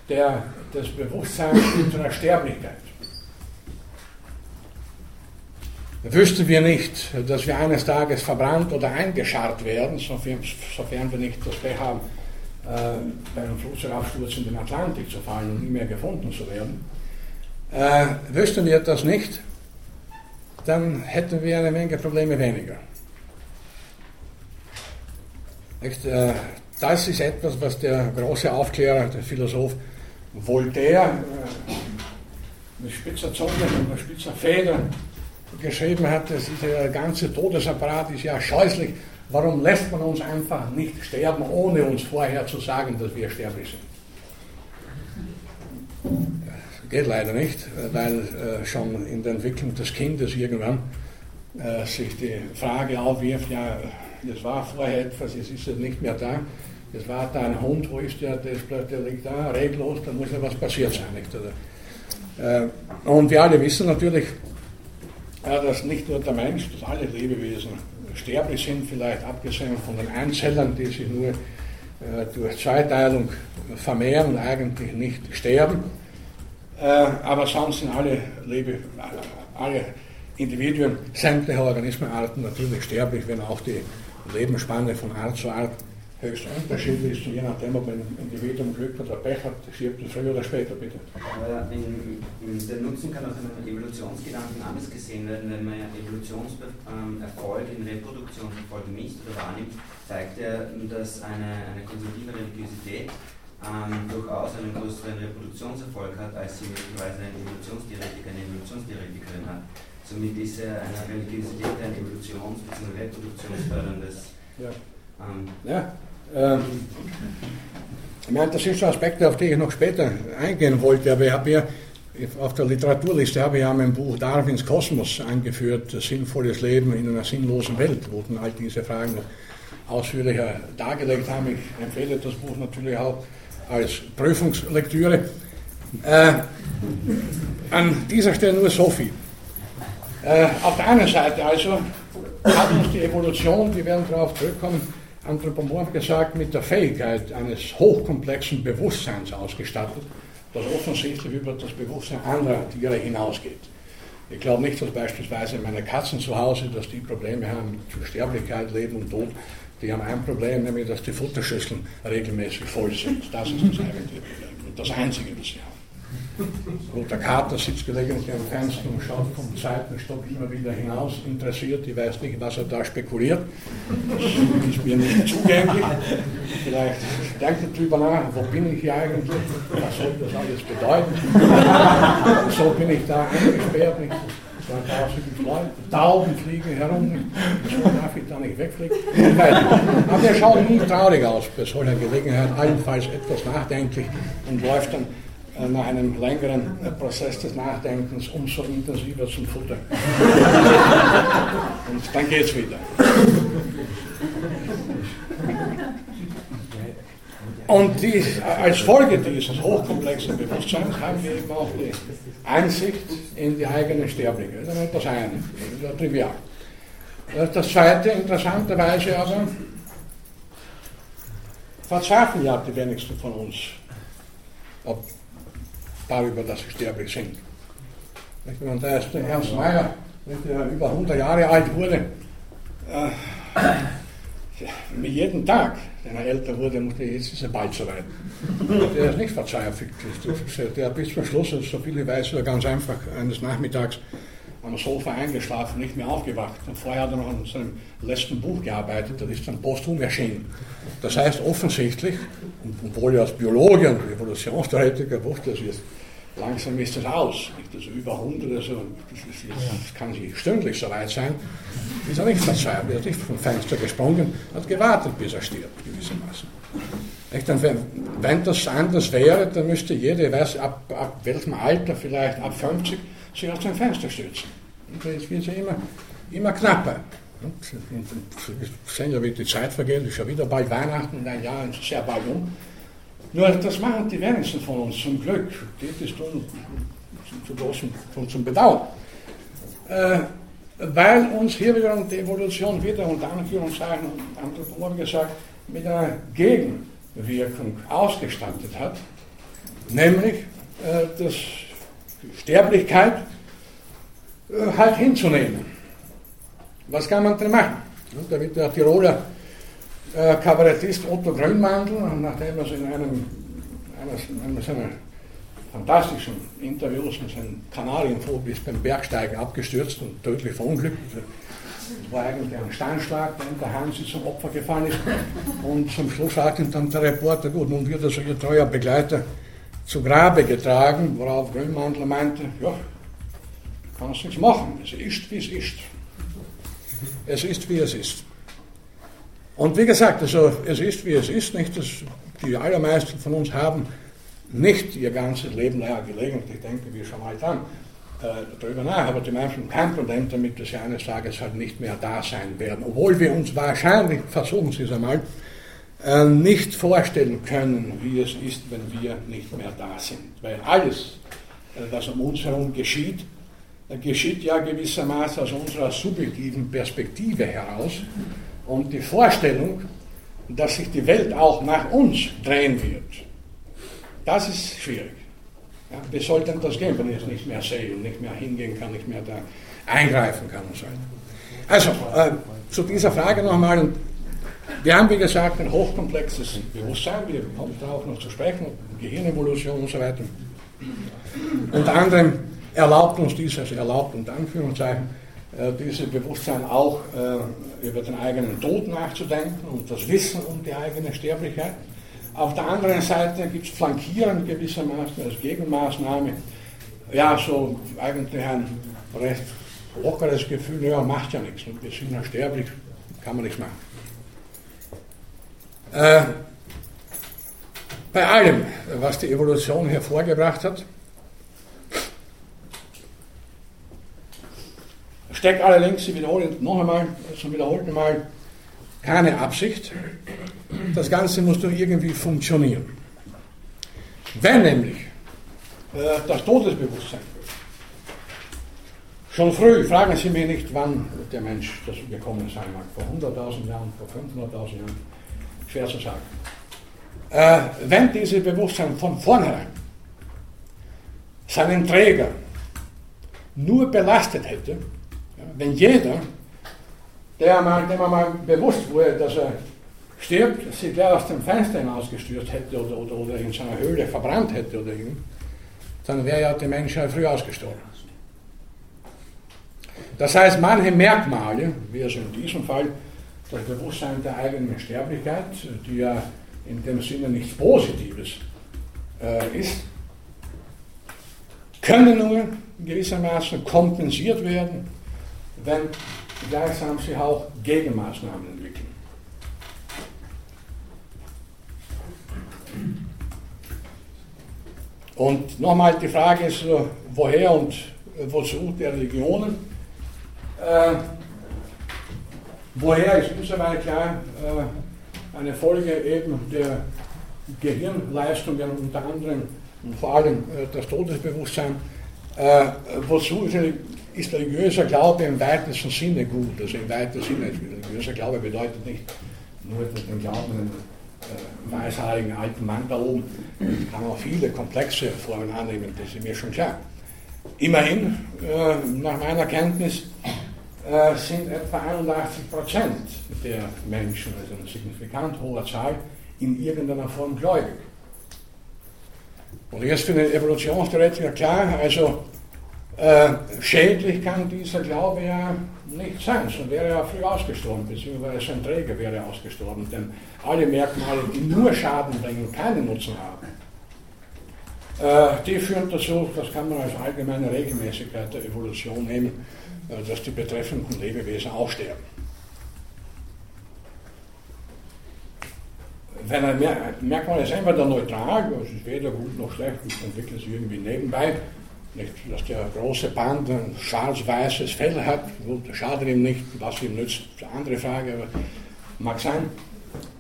der, des Bewusstseins unserer Sterblichkeit. Wüssten wir nicht, dass wir eines Tages verbrannt oder eingescharrt werden, sofern, sofern wir nicht das Pech haben, äh, bei einem Flugzeugabsturz in den Atlantik zu fallen und nie mehr gefunden zu werden. Äh, wüssten wir das nicht, dann hätten wir eine Menge Probleme weniger. Äh, das ist etwas, was der große Aufklärer, der Philosoph Voltaire äh, mit spitzer Zunge und mit spitzer Feder geschrieben hat, das ist, der ganze Todesapparat ist ja scheußlich. Warum lässt man uns einfach nicht sterben, ohne uns vorher zu sagen, dass wir sterblich sind? Geht leider nicht, weil äh, schon in der Entwicklung des Kindes irgendwann äh, sich die Frage aufwirft, ja, es war vorher etwas, es ist jetzt nicht mehr da. Es war da ein Hund, wo ist der, der, der liegt da, reglos, da muss ja was passiert sein. Nicht? Äh, und wir alle wissen natürlich, ja, dass nicht nur der Mensch, dass alle Lebewesen sterblich sind, vielleicht abgesehen von den Einzellern, die sich nur äh, durch Zweiteilung vermehren und eigentlich nicht sterben. Äh, aber sonst sind alle, Lebe, alle Individuen, sämtliche Organismenarten natürlich sterblich, wenn auch die Lebensspanne von Art zu Art höchst unterschiedlich ist, je nachdem, ob ein Individuum Glück oder Pech hat, stirbt es früher oder später, bitte. Aber in, in, der Nutzen kann aus einem Evolutionsgedanken anders gesehen werden, wenn man Evolutionserfolg in Reproduktion verfolgen misst oder wahrnimmt, zeigt er, dass eine, eine konservative Religiosität ähm, durchaus einen größeren Reproduktionserfolg hat, als sie möglicherweise ein Evolutionstheoretiker, eine Evolutionstheoretikerin hat. Somit ist er eine Religiosität ein Evolutions- bzw. Reproduktionsförderndes ja. Ähm, ja, ähm, ich meine, das sind schon Aspekte, auf die ich noch später eingehen wollte, aber ich habe ja auf der Literaturliste habe ich ja mein Buch Darwins Kosmos angeführt, sinnvolles Leben in einer sinnlosen Welt, wo dann all diese Fragen noch ausführlicher dargelegt haben. Ich empfehle das Buch natürlich auch als Prüfungslektüre. Äh, an dieser Stelle nur so viel. Äh, auf der einen Seite also hat uns die Evolution, wir werden darauf zurückkommen, anthropomorph gesagt, mit der Fähigkeit eines hochkomplexen Bewusstseins ausgestattet, das offensichtlich über das Bewusstsein anderer Tiere hinausgeht. Ich glaube nicht, dass beispielsweise meine Katzen zu Hause, dass die Probleme haben mit Sterblichkeit, Leben und Tod. Die haben ein Problem, nämlich dass die Futterschüsseln regelmäßig voll sind. Das ist das eigentliche Problem. Und das Einzige, das sie haben. Der Kater sitzt gelegentlich am Fenster und schaut vom Seitenstock immer wieder hinaus, interessiert. Ich weiß nicht, was er da spekuliert. Das ist mir nicht zugänglich. vielleicht denkt ihr drüber nach, wo bin ich hier eigentlich, was soll das alles bedeuten. so bin ich da eingesperrt, nicht? Da draußen die Leute, Tauben fliegen herum, so darf ich da nicht wegfliegen. Aber der schaut nie traurig aus bei solcher Gelegenheit, allenfalls etwas nachdenklich und läuft dann nach einem längeren äh, Prozess des Nachdenkens umso intensiver zum Futter. Und dann geht's wieder. Und die, als Folge dieses hochkomplexen Bewusstseins haben wir eben auch die Einsicht in die eigene Sterblichkeit. Das ist das eine, das ist trivial. Das zweite, interessanterweise aber, verzweifeln ja die wenigsten von uns ob, darüber, dass sie sterblich sind. Und da ist der Ernst Meyer, der über 100 Jahre alt wurde, äh, jeden Tag, wenn er älter wurde, musste jetzt ist er bald so weit. Der ist nicht verzweifelt. Der bis zum Schluss, so viele weiß, er ganz einfach eines Nachmittags am Sofa eingeschlafen, nicht mehr aufgewacht. Und vorher hat er noch an seinem letzten Buch gearbeitet, das ist dann posthum erschienen. Das heißt offensichtlich, obwohl er als Biologe und Evolutionstheoretiker wusste, dass jetzt langsam ist das aus. Also über 100 oder so, das, ist, das kann sich stündlich so weit sein. Ist er nicht verzweifelt, er ist nicht vom Fenster gesprungen, hat gewartet, bis er stirbt, gewissermaßen. Echt, wenn, wenn das anders wäre, dann müsste jeder, weiß, ab, ab welchem Alter, vielleicht ab 50, sich aus dem Fenster stürzen. Und jetzt wird es immer, immer knapper. Und sehen ja, wie die Zeit vergeht, ist ja wieder bald Weihnachten und ein Jahr ist sehr bald um. Nur das machen die wenigsten von uns zum Glück. Geht es tun zu großem zum, zum Bedauern. Äh, weil uns hier wiederum die Evolution wieder unter Anführungszeichen und Anthropologen gesagt mit einer Gegenwirkung ausgestattet hat, nämlich äh, das, die Sterblichkeit äh, halt hinzunehmen. Was kann man denn machen? Da wird der Tiroler äh, Kabarettist Otto Grönmandel, nachdem er in einem, einer seiner fantastischen Interviews mit seinem Kanarienvogel ist beim Bergsteigen abgestürzt und tödlich verunglückt. Das war eigentlich ein Steinschlag, in der Hansi zum Opfer gefallen ist. Und zum Schluss sagte dann der Reporter, gut, nun wird also Ihr treuer Begleiter zu Grabe getragen, worauf Grönmandel meinte, ja, kannst nichts machen, es ist, wie es ist. Es ist, wie es ist. Und wie gesagt, also, es ist, wie es ist, nicht, dass die allermeisten von uns haben nicht ihr ganzes Leben lang gelegentlich, ich denke, wir schon mal dann äh, darüber nach, aber die Menschen kein Problem damit, dass sie eines Tages halt nicht mehr da sein werden, obwohl wir uns wahrscheinlich, versuchen Sie es einmal, äh, nicht vorstellen können, wie es ist, wenn wir nicht mehr da sind. Weil alles, äh, was um uns herum geschieht, äh, geschieht ja gewissermaßen aus unserer subjektiven Perspektive heraus. Und die Vorstellung, dass sich die Welt auch nach uns drehen wird, das ist schwierig. Ja, soll denn das gehen, wenn ich es nicht mehr sehe und nicht mehr hingehen kann, nicht mehr da eingreifen kann und so weiter. Also, äh, zu dieser Frage nochmal. Wir haben, wie gesagt, ein hochkomplexes Bewusstsein, wir kommen darauf noch zu sprechen, Gehirnevolution und so weiter. Unter anderem erlaubt uns dieses, also erlaubt unter Anführungszeichen, äh, dieses Bewusstsein auch äh, über den eigenen Tod nachzudenken und das Wissen um die eigene Sterblichkeit. Auf der anderen Seite gibt es flankierend gewissermaßen als Gegenmaßnahme, ja, so eigentlich ein recht lockeres Gefühl, ja, macht ja nichts, wir sind ja sterblich, kann man nichts machen. Äh, bei allem, was die Evolution hervorgebracht hat, steckt allerdings, Sie wiederholen noch einmal, zum wiederholten Mal, keine Absicht. Das Ganze muss doch irgendwie funktionieren. Wenn nämlich äh, das Todesbewusstsein schon früh, fragen Sie mich nicht, wann der Mensch das gekommen sein mag, vor 100.000 Jahren, vor 500.000 Jahren, schwer zu sagen. Äh, wenn dieses Bewusstsein von vornherein seinen Träger nur belastet hätte, wenn jeder, der mal, dem mal bewusst wurde, dass er stirbt, sich gleich aus dem Fenster hinausgestürzt hätte oder, oder, oder in seiner Höhle verbrannt hätte oder irgend, dann wäre ja der Mensch ja früh ausgestorben. Das heißt, manche Merkmale, wie es in diesem Fall das Bewusstsein der eigenen Sterblichkeit, die ja in dem Sinne nichts Positives äh, ist, können nur gewissermaßen kompensiert werden, wenn gleichsam sich auch Gegenmaßnahmen entwickeln. Und nochmal die Frage ist, woher und wozu der Religionen? Äh, woher ist insoweit klar äh, eine Folge eben der Gehirnleistungen, unter anderem vor allem äh, das Todesbewusstsein. Äh, wozu ist, religiöser Glaube im weitesten Sinne gut? Also im weitesten Sinne, religiöser Glaube bedeutet nicht nur den Glauben äh, weißhaarigen alten Mann da oben. Ich kann auch viele komplexe Formen annehmen, das ist mir schon klar. Immerhin, nach meiner Kenntnis, äh, sind etwa 81 Prozent der Menschen, also eine signifikant hohe Zahl, in irgendeiner Form gläubig. Und jetzt für den Evolutionstheoretiker klar, also äh, schädlich kann dieser Glaube ja nicht sein, sonst wäre er früh ausgestorben, beziehungsweise sein Träger wäre ausgestorben, denn alle Merkmale, die nur Schaden bringen, keinen Nutzen haben, äh, die führen dazu, das kann man als allgemeine Regelmäßigkeit der Evolution nehmen, dass die betreffenden Lebewesen aussterben. wenn ein Merkmal ist entweder neutral, es ist weder gut noch schlecht, es entwickelt sich irgendwie nebenbei, nicht, dass der große Band ein schwarz-weißes Fell hat, schadet ihm nicht, was ihm nützt, ist eine andere Frage, aber mag sein.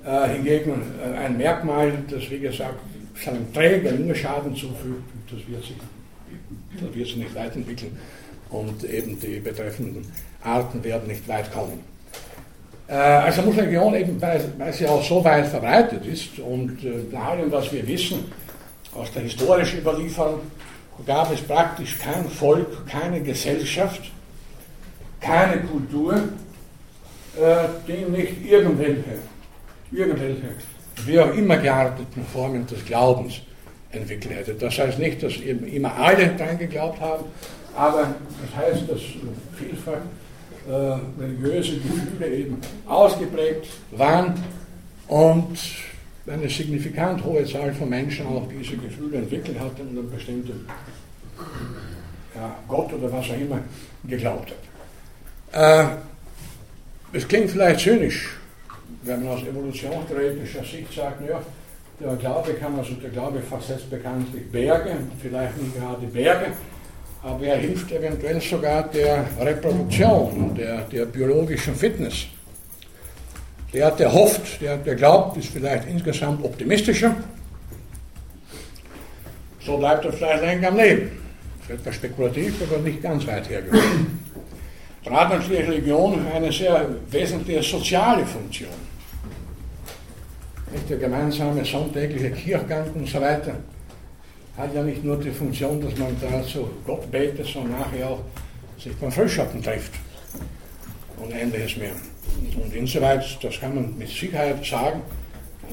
Äh, hingegen äh, ein Merkmal, das wie gesagt seinem Träger nur Schaden zufügt, das wird sich, das wird sich nicht weiterentwickeln und eben die betreffenden Arten werden nicht weit kommen. Äh, also muss Religion eben, weil, weil, sie auch so weit verbreitet ist und äh, nach allem, was wir wissen aus der historischen Überlieferung, gab es praktisch kein Volk, keine Gesellschaft, keine Kultur, äh, die nicht irgendwelche, irgendwelche, wie auch immer gearteten Formen des Glaubens entwickelt hätte. Das heißt nicht, dass eben immer alle daran geglaubt haben, aber das heißt, dass vielfach äh, religiöse Gefühle eben ausgeprägt waren und eine signifikant hohe Zahl von Menschen auch diese Gefühle entwickelt hat und an bestimmte ja, Gott oder was auch immer geglaubt hat. Äh, es klingt vielleicht zynisch, wenn man aus evolutionstheoretischer Sicht sagt, ja, der Glaube kann, also der Glaube versetzt bekanntlich Berge, vielleicht nicht gerade Berge, aber er hilft eventuell sogar der Reproduktion, der, der biologischen Fitness. Der, der hofft, der, der glaubt, ist vielleicht insgesamt optimistischer. So bleibt er vielleicht länger am Leben. Das ist etwas spekulativ, aber nicht ganz weit hergeholt. Dann hat natürlich Religion eine sehr wesentliche soziale Funktion. Nicht der gemeinsame sonntägliche Kirchgang und so weiter hat ja nicht nur die Funktion, dass man da zu Gott betet, sondern nachher auch sich beim Frühschatten trifft und ähnliches mehr. Und insoweit, das kann man mit Sicherheit sagen,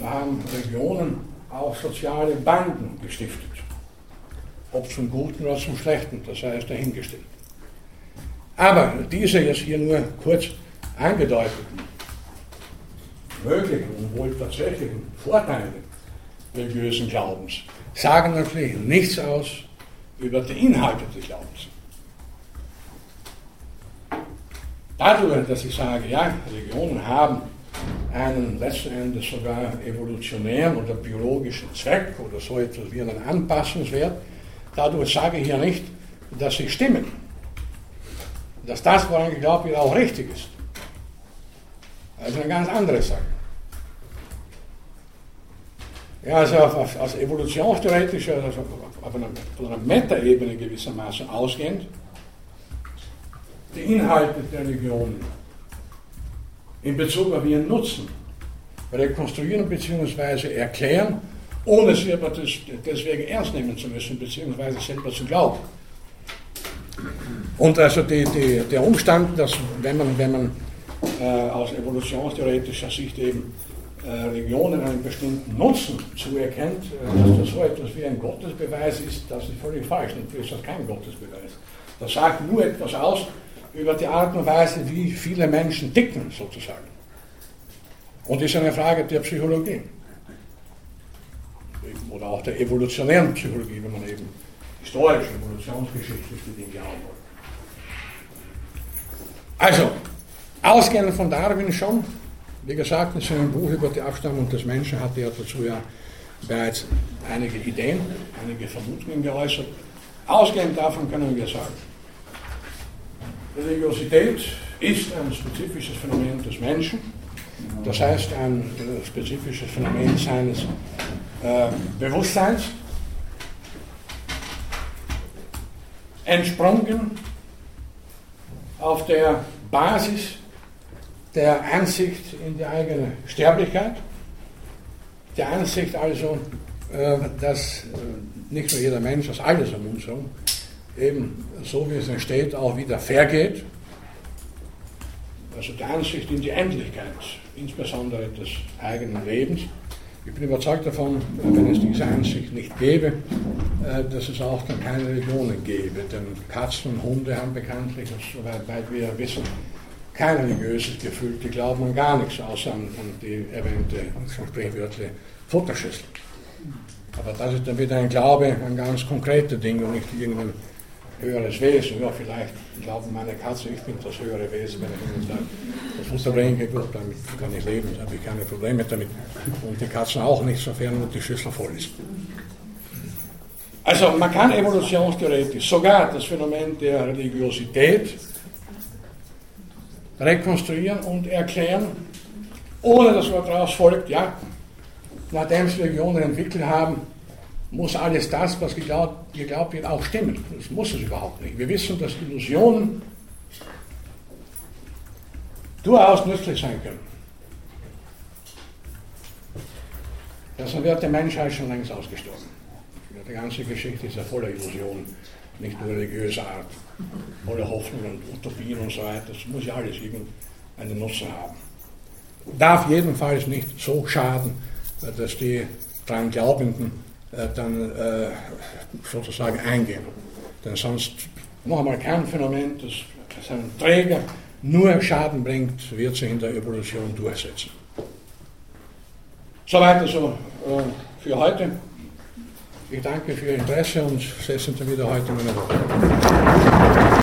haben Regionen auch soziale Banden gestiftet. Ob zum Guten oder zum Schlechten, das es dahingestellt. Aber diese jetzt hier nur kurz angedeuteten möglichen und wohl tatsächlichen Vorteile religiösen Glaubens sagen natürlich nichts aus über die Inhalte des Glaubens. Dadurch, dass ich sage, ja, Religionen haben einen letzten Endes sogar evolutionären oder biologischen Zweck oder so etwas wie einen Anpassungswert, dadurch sage ich ja nicht, dass sie stimmen. Dass das, woran geglaubt wird, auch richtig ist. Das ist eine ganz andere Sache. Ja, also auf, auf, aus evolutionstheoretischer, also auf einer, einer Metaebene gewissermaßen ausgehend, die Inhalte der Religionen in Bezug auf ihren Nutzen rekonstruieren bzw. erklären, ohne sie aber das, deswegen ernst nehmen zu müssen bzw. selber zu glauben. Und also die, die, der Umstand, dass wenn man, wenn man äh, aus evolutionstheoretischer Sicht eben äh, Religionen einen bestimmten Nutzen zuerkennt, äh, dass das so etwas wie ein Gottesbeweis ist, das ist völlig falsch. Natürlich ist das kein Gottesbeweis. Das sagt nur etwas aus über die Art und Weise, wie viele Menschen ticken, sozusagen. Und ist eine Frage der Psychologie. oder auch der evolutionären Psychologie, wenn man eben historische, evolutionsgeschichtlich die Dinge haben will. Also, ausgehend von Darwin schon, wie gesagt, in seinem Buch über die Abstammung des Menschen hatte er dazu ja bereits einige Ideen, einige Vermutungen geäußert. Ausgehend davon können wir sagen, Religiosität ist ein spezifisches Phänomen des Menschen, das heißt ein spezifisches Phänomen seines äh, Bewusstseins, entsprungen auf der Basis der Einsicht in die eigene Sterblichkeit, der Einsicht also, äh, dass äh, nicht nur jeder Mensch, dass alles um uns herum eben so wie es entsteht auch wieder vergeht. Also die Einsicht in die Endlichkeit, insbesondere des eigenen Lebens. Ich bin überzeugt davon, wenn es diese Einsicht nicht gäbe, äh, dass es auch dann keine Religionen gäbe. Denn Katzen und Hunde haben bekanntlich, soweit wir wissen, kein religiöses Gefühl. Die glauben an gar nichts, außer an, an die erwähnte, sprichwörtliche Futterschüssel. Aber das ist dann wieder ein Glaube an ganz konkrete Dinge und nicht irgendein höheres Wesen. Ja, vielleicht glauben meine Katze, ich bin das höhere Wesen, wenn ich ihnen sage, das Futter bringe, gut, damit kann ich leben, da habe ich keine Probleme damit. Und die Katzen auch nicht, sofern nur die Schüssel voll ist. Also man kann evolutionstheoretisch sogar das Phänomen der Religiosität rekonstruieren und erklären, ohne dass man daraus folgt, ja, nachdem sie Religionen entwickelt haben, muss alles das, was geglaubt, geglaubt wird, auch stimmen. Das muss es überhaupt nicht. Wir wissen, dass Illusionen durchaus nützlich sein können. Deshalb wird die Menschheit schon längst ausgestorben. Die ganze Geschichte ist ja voller Illusionen, nicht nur religiöser Art, voller Hoffnungen und Utopien und so weiter. Das muss ja alles irgendeinen Nutzen haben. Darf jedenfalls nicht so schaden, dass die daran Glaubenden äh, dann äh, sozusagen eingehen. Denn sonst, noch einmal kein Phänomen, das, einem Träger nur Schaden bringt, wird sich in der Evolution durchsetzen. Soweit also äh, für heute. Ich danke für Ihr Interesse und setze Sie wieder heute meine Woche.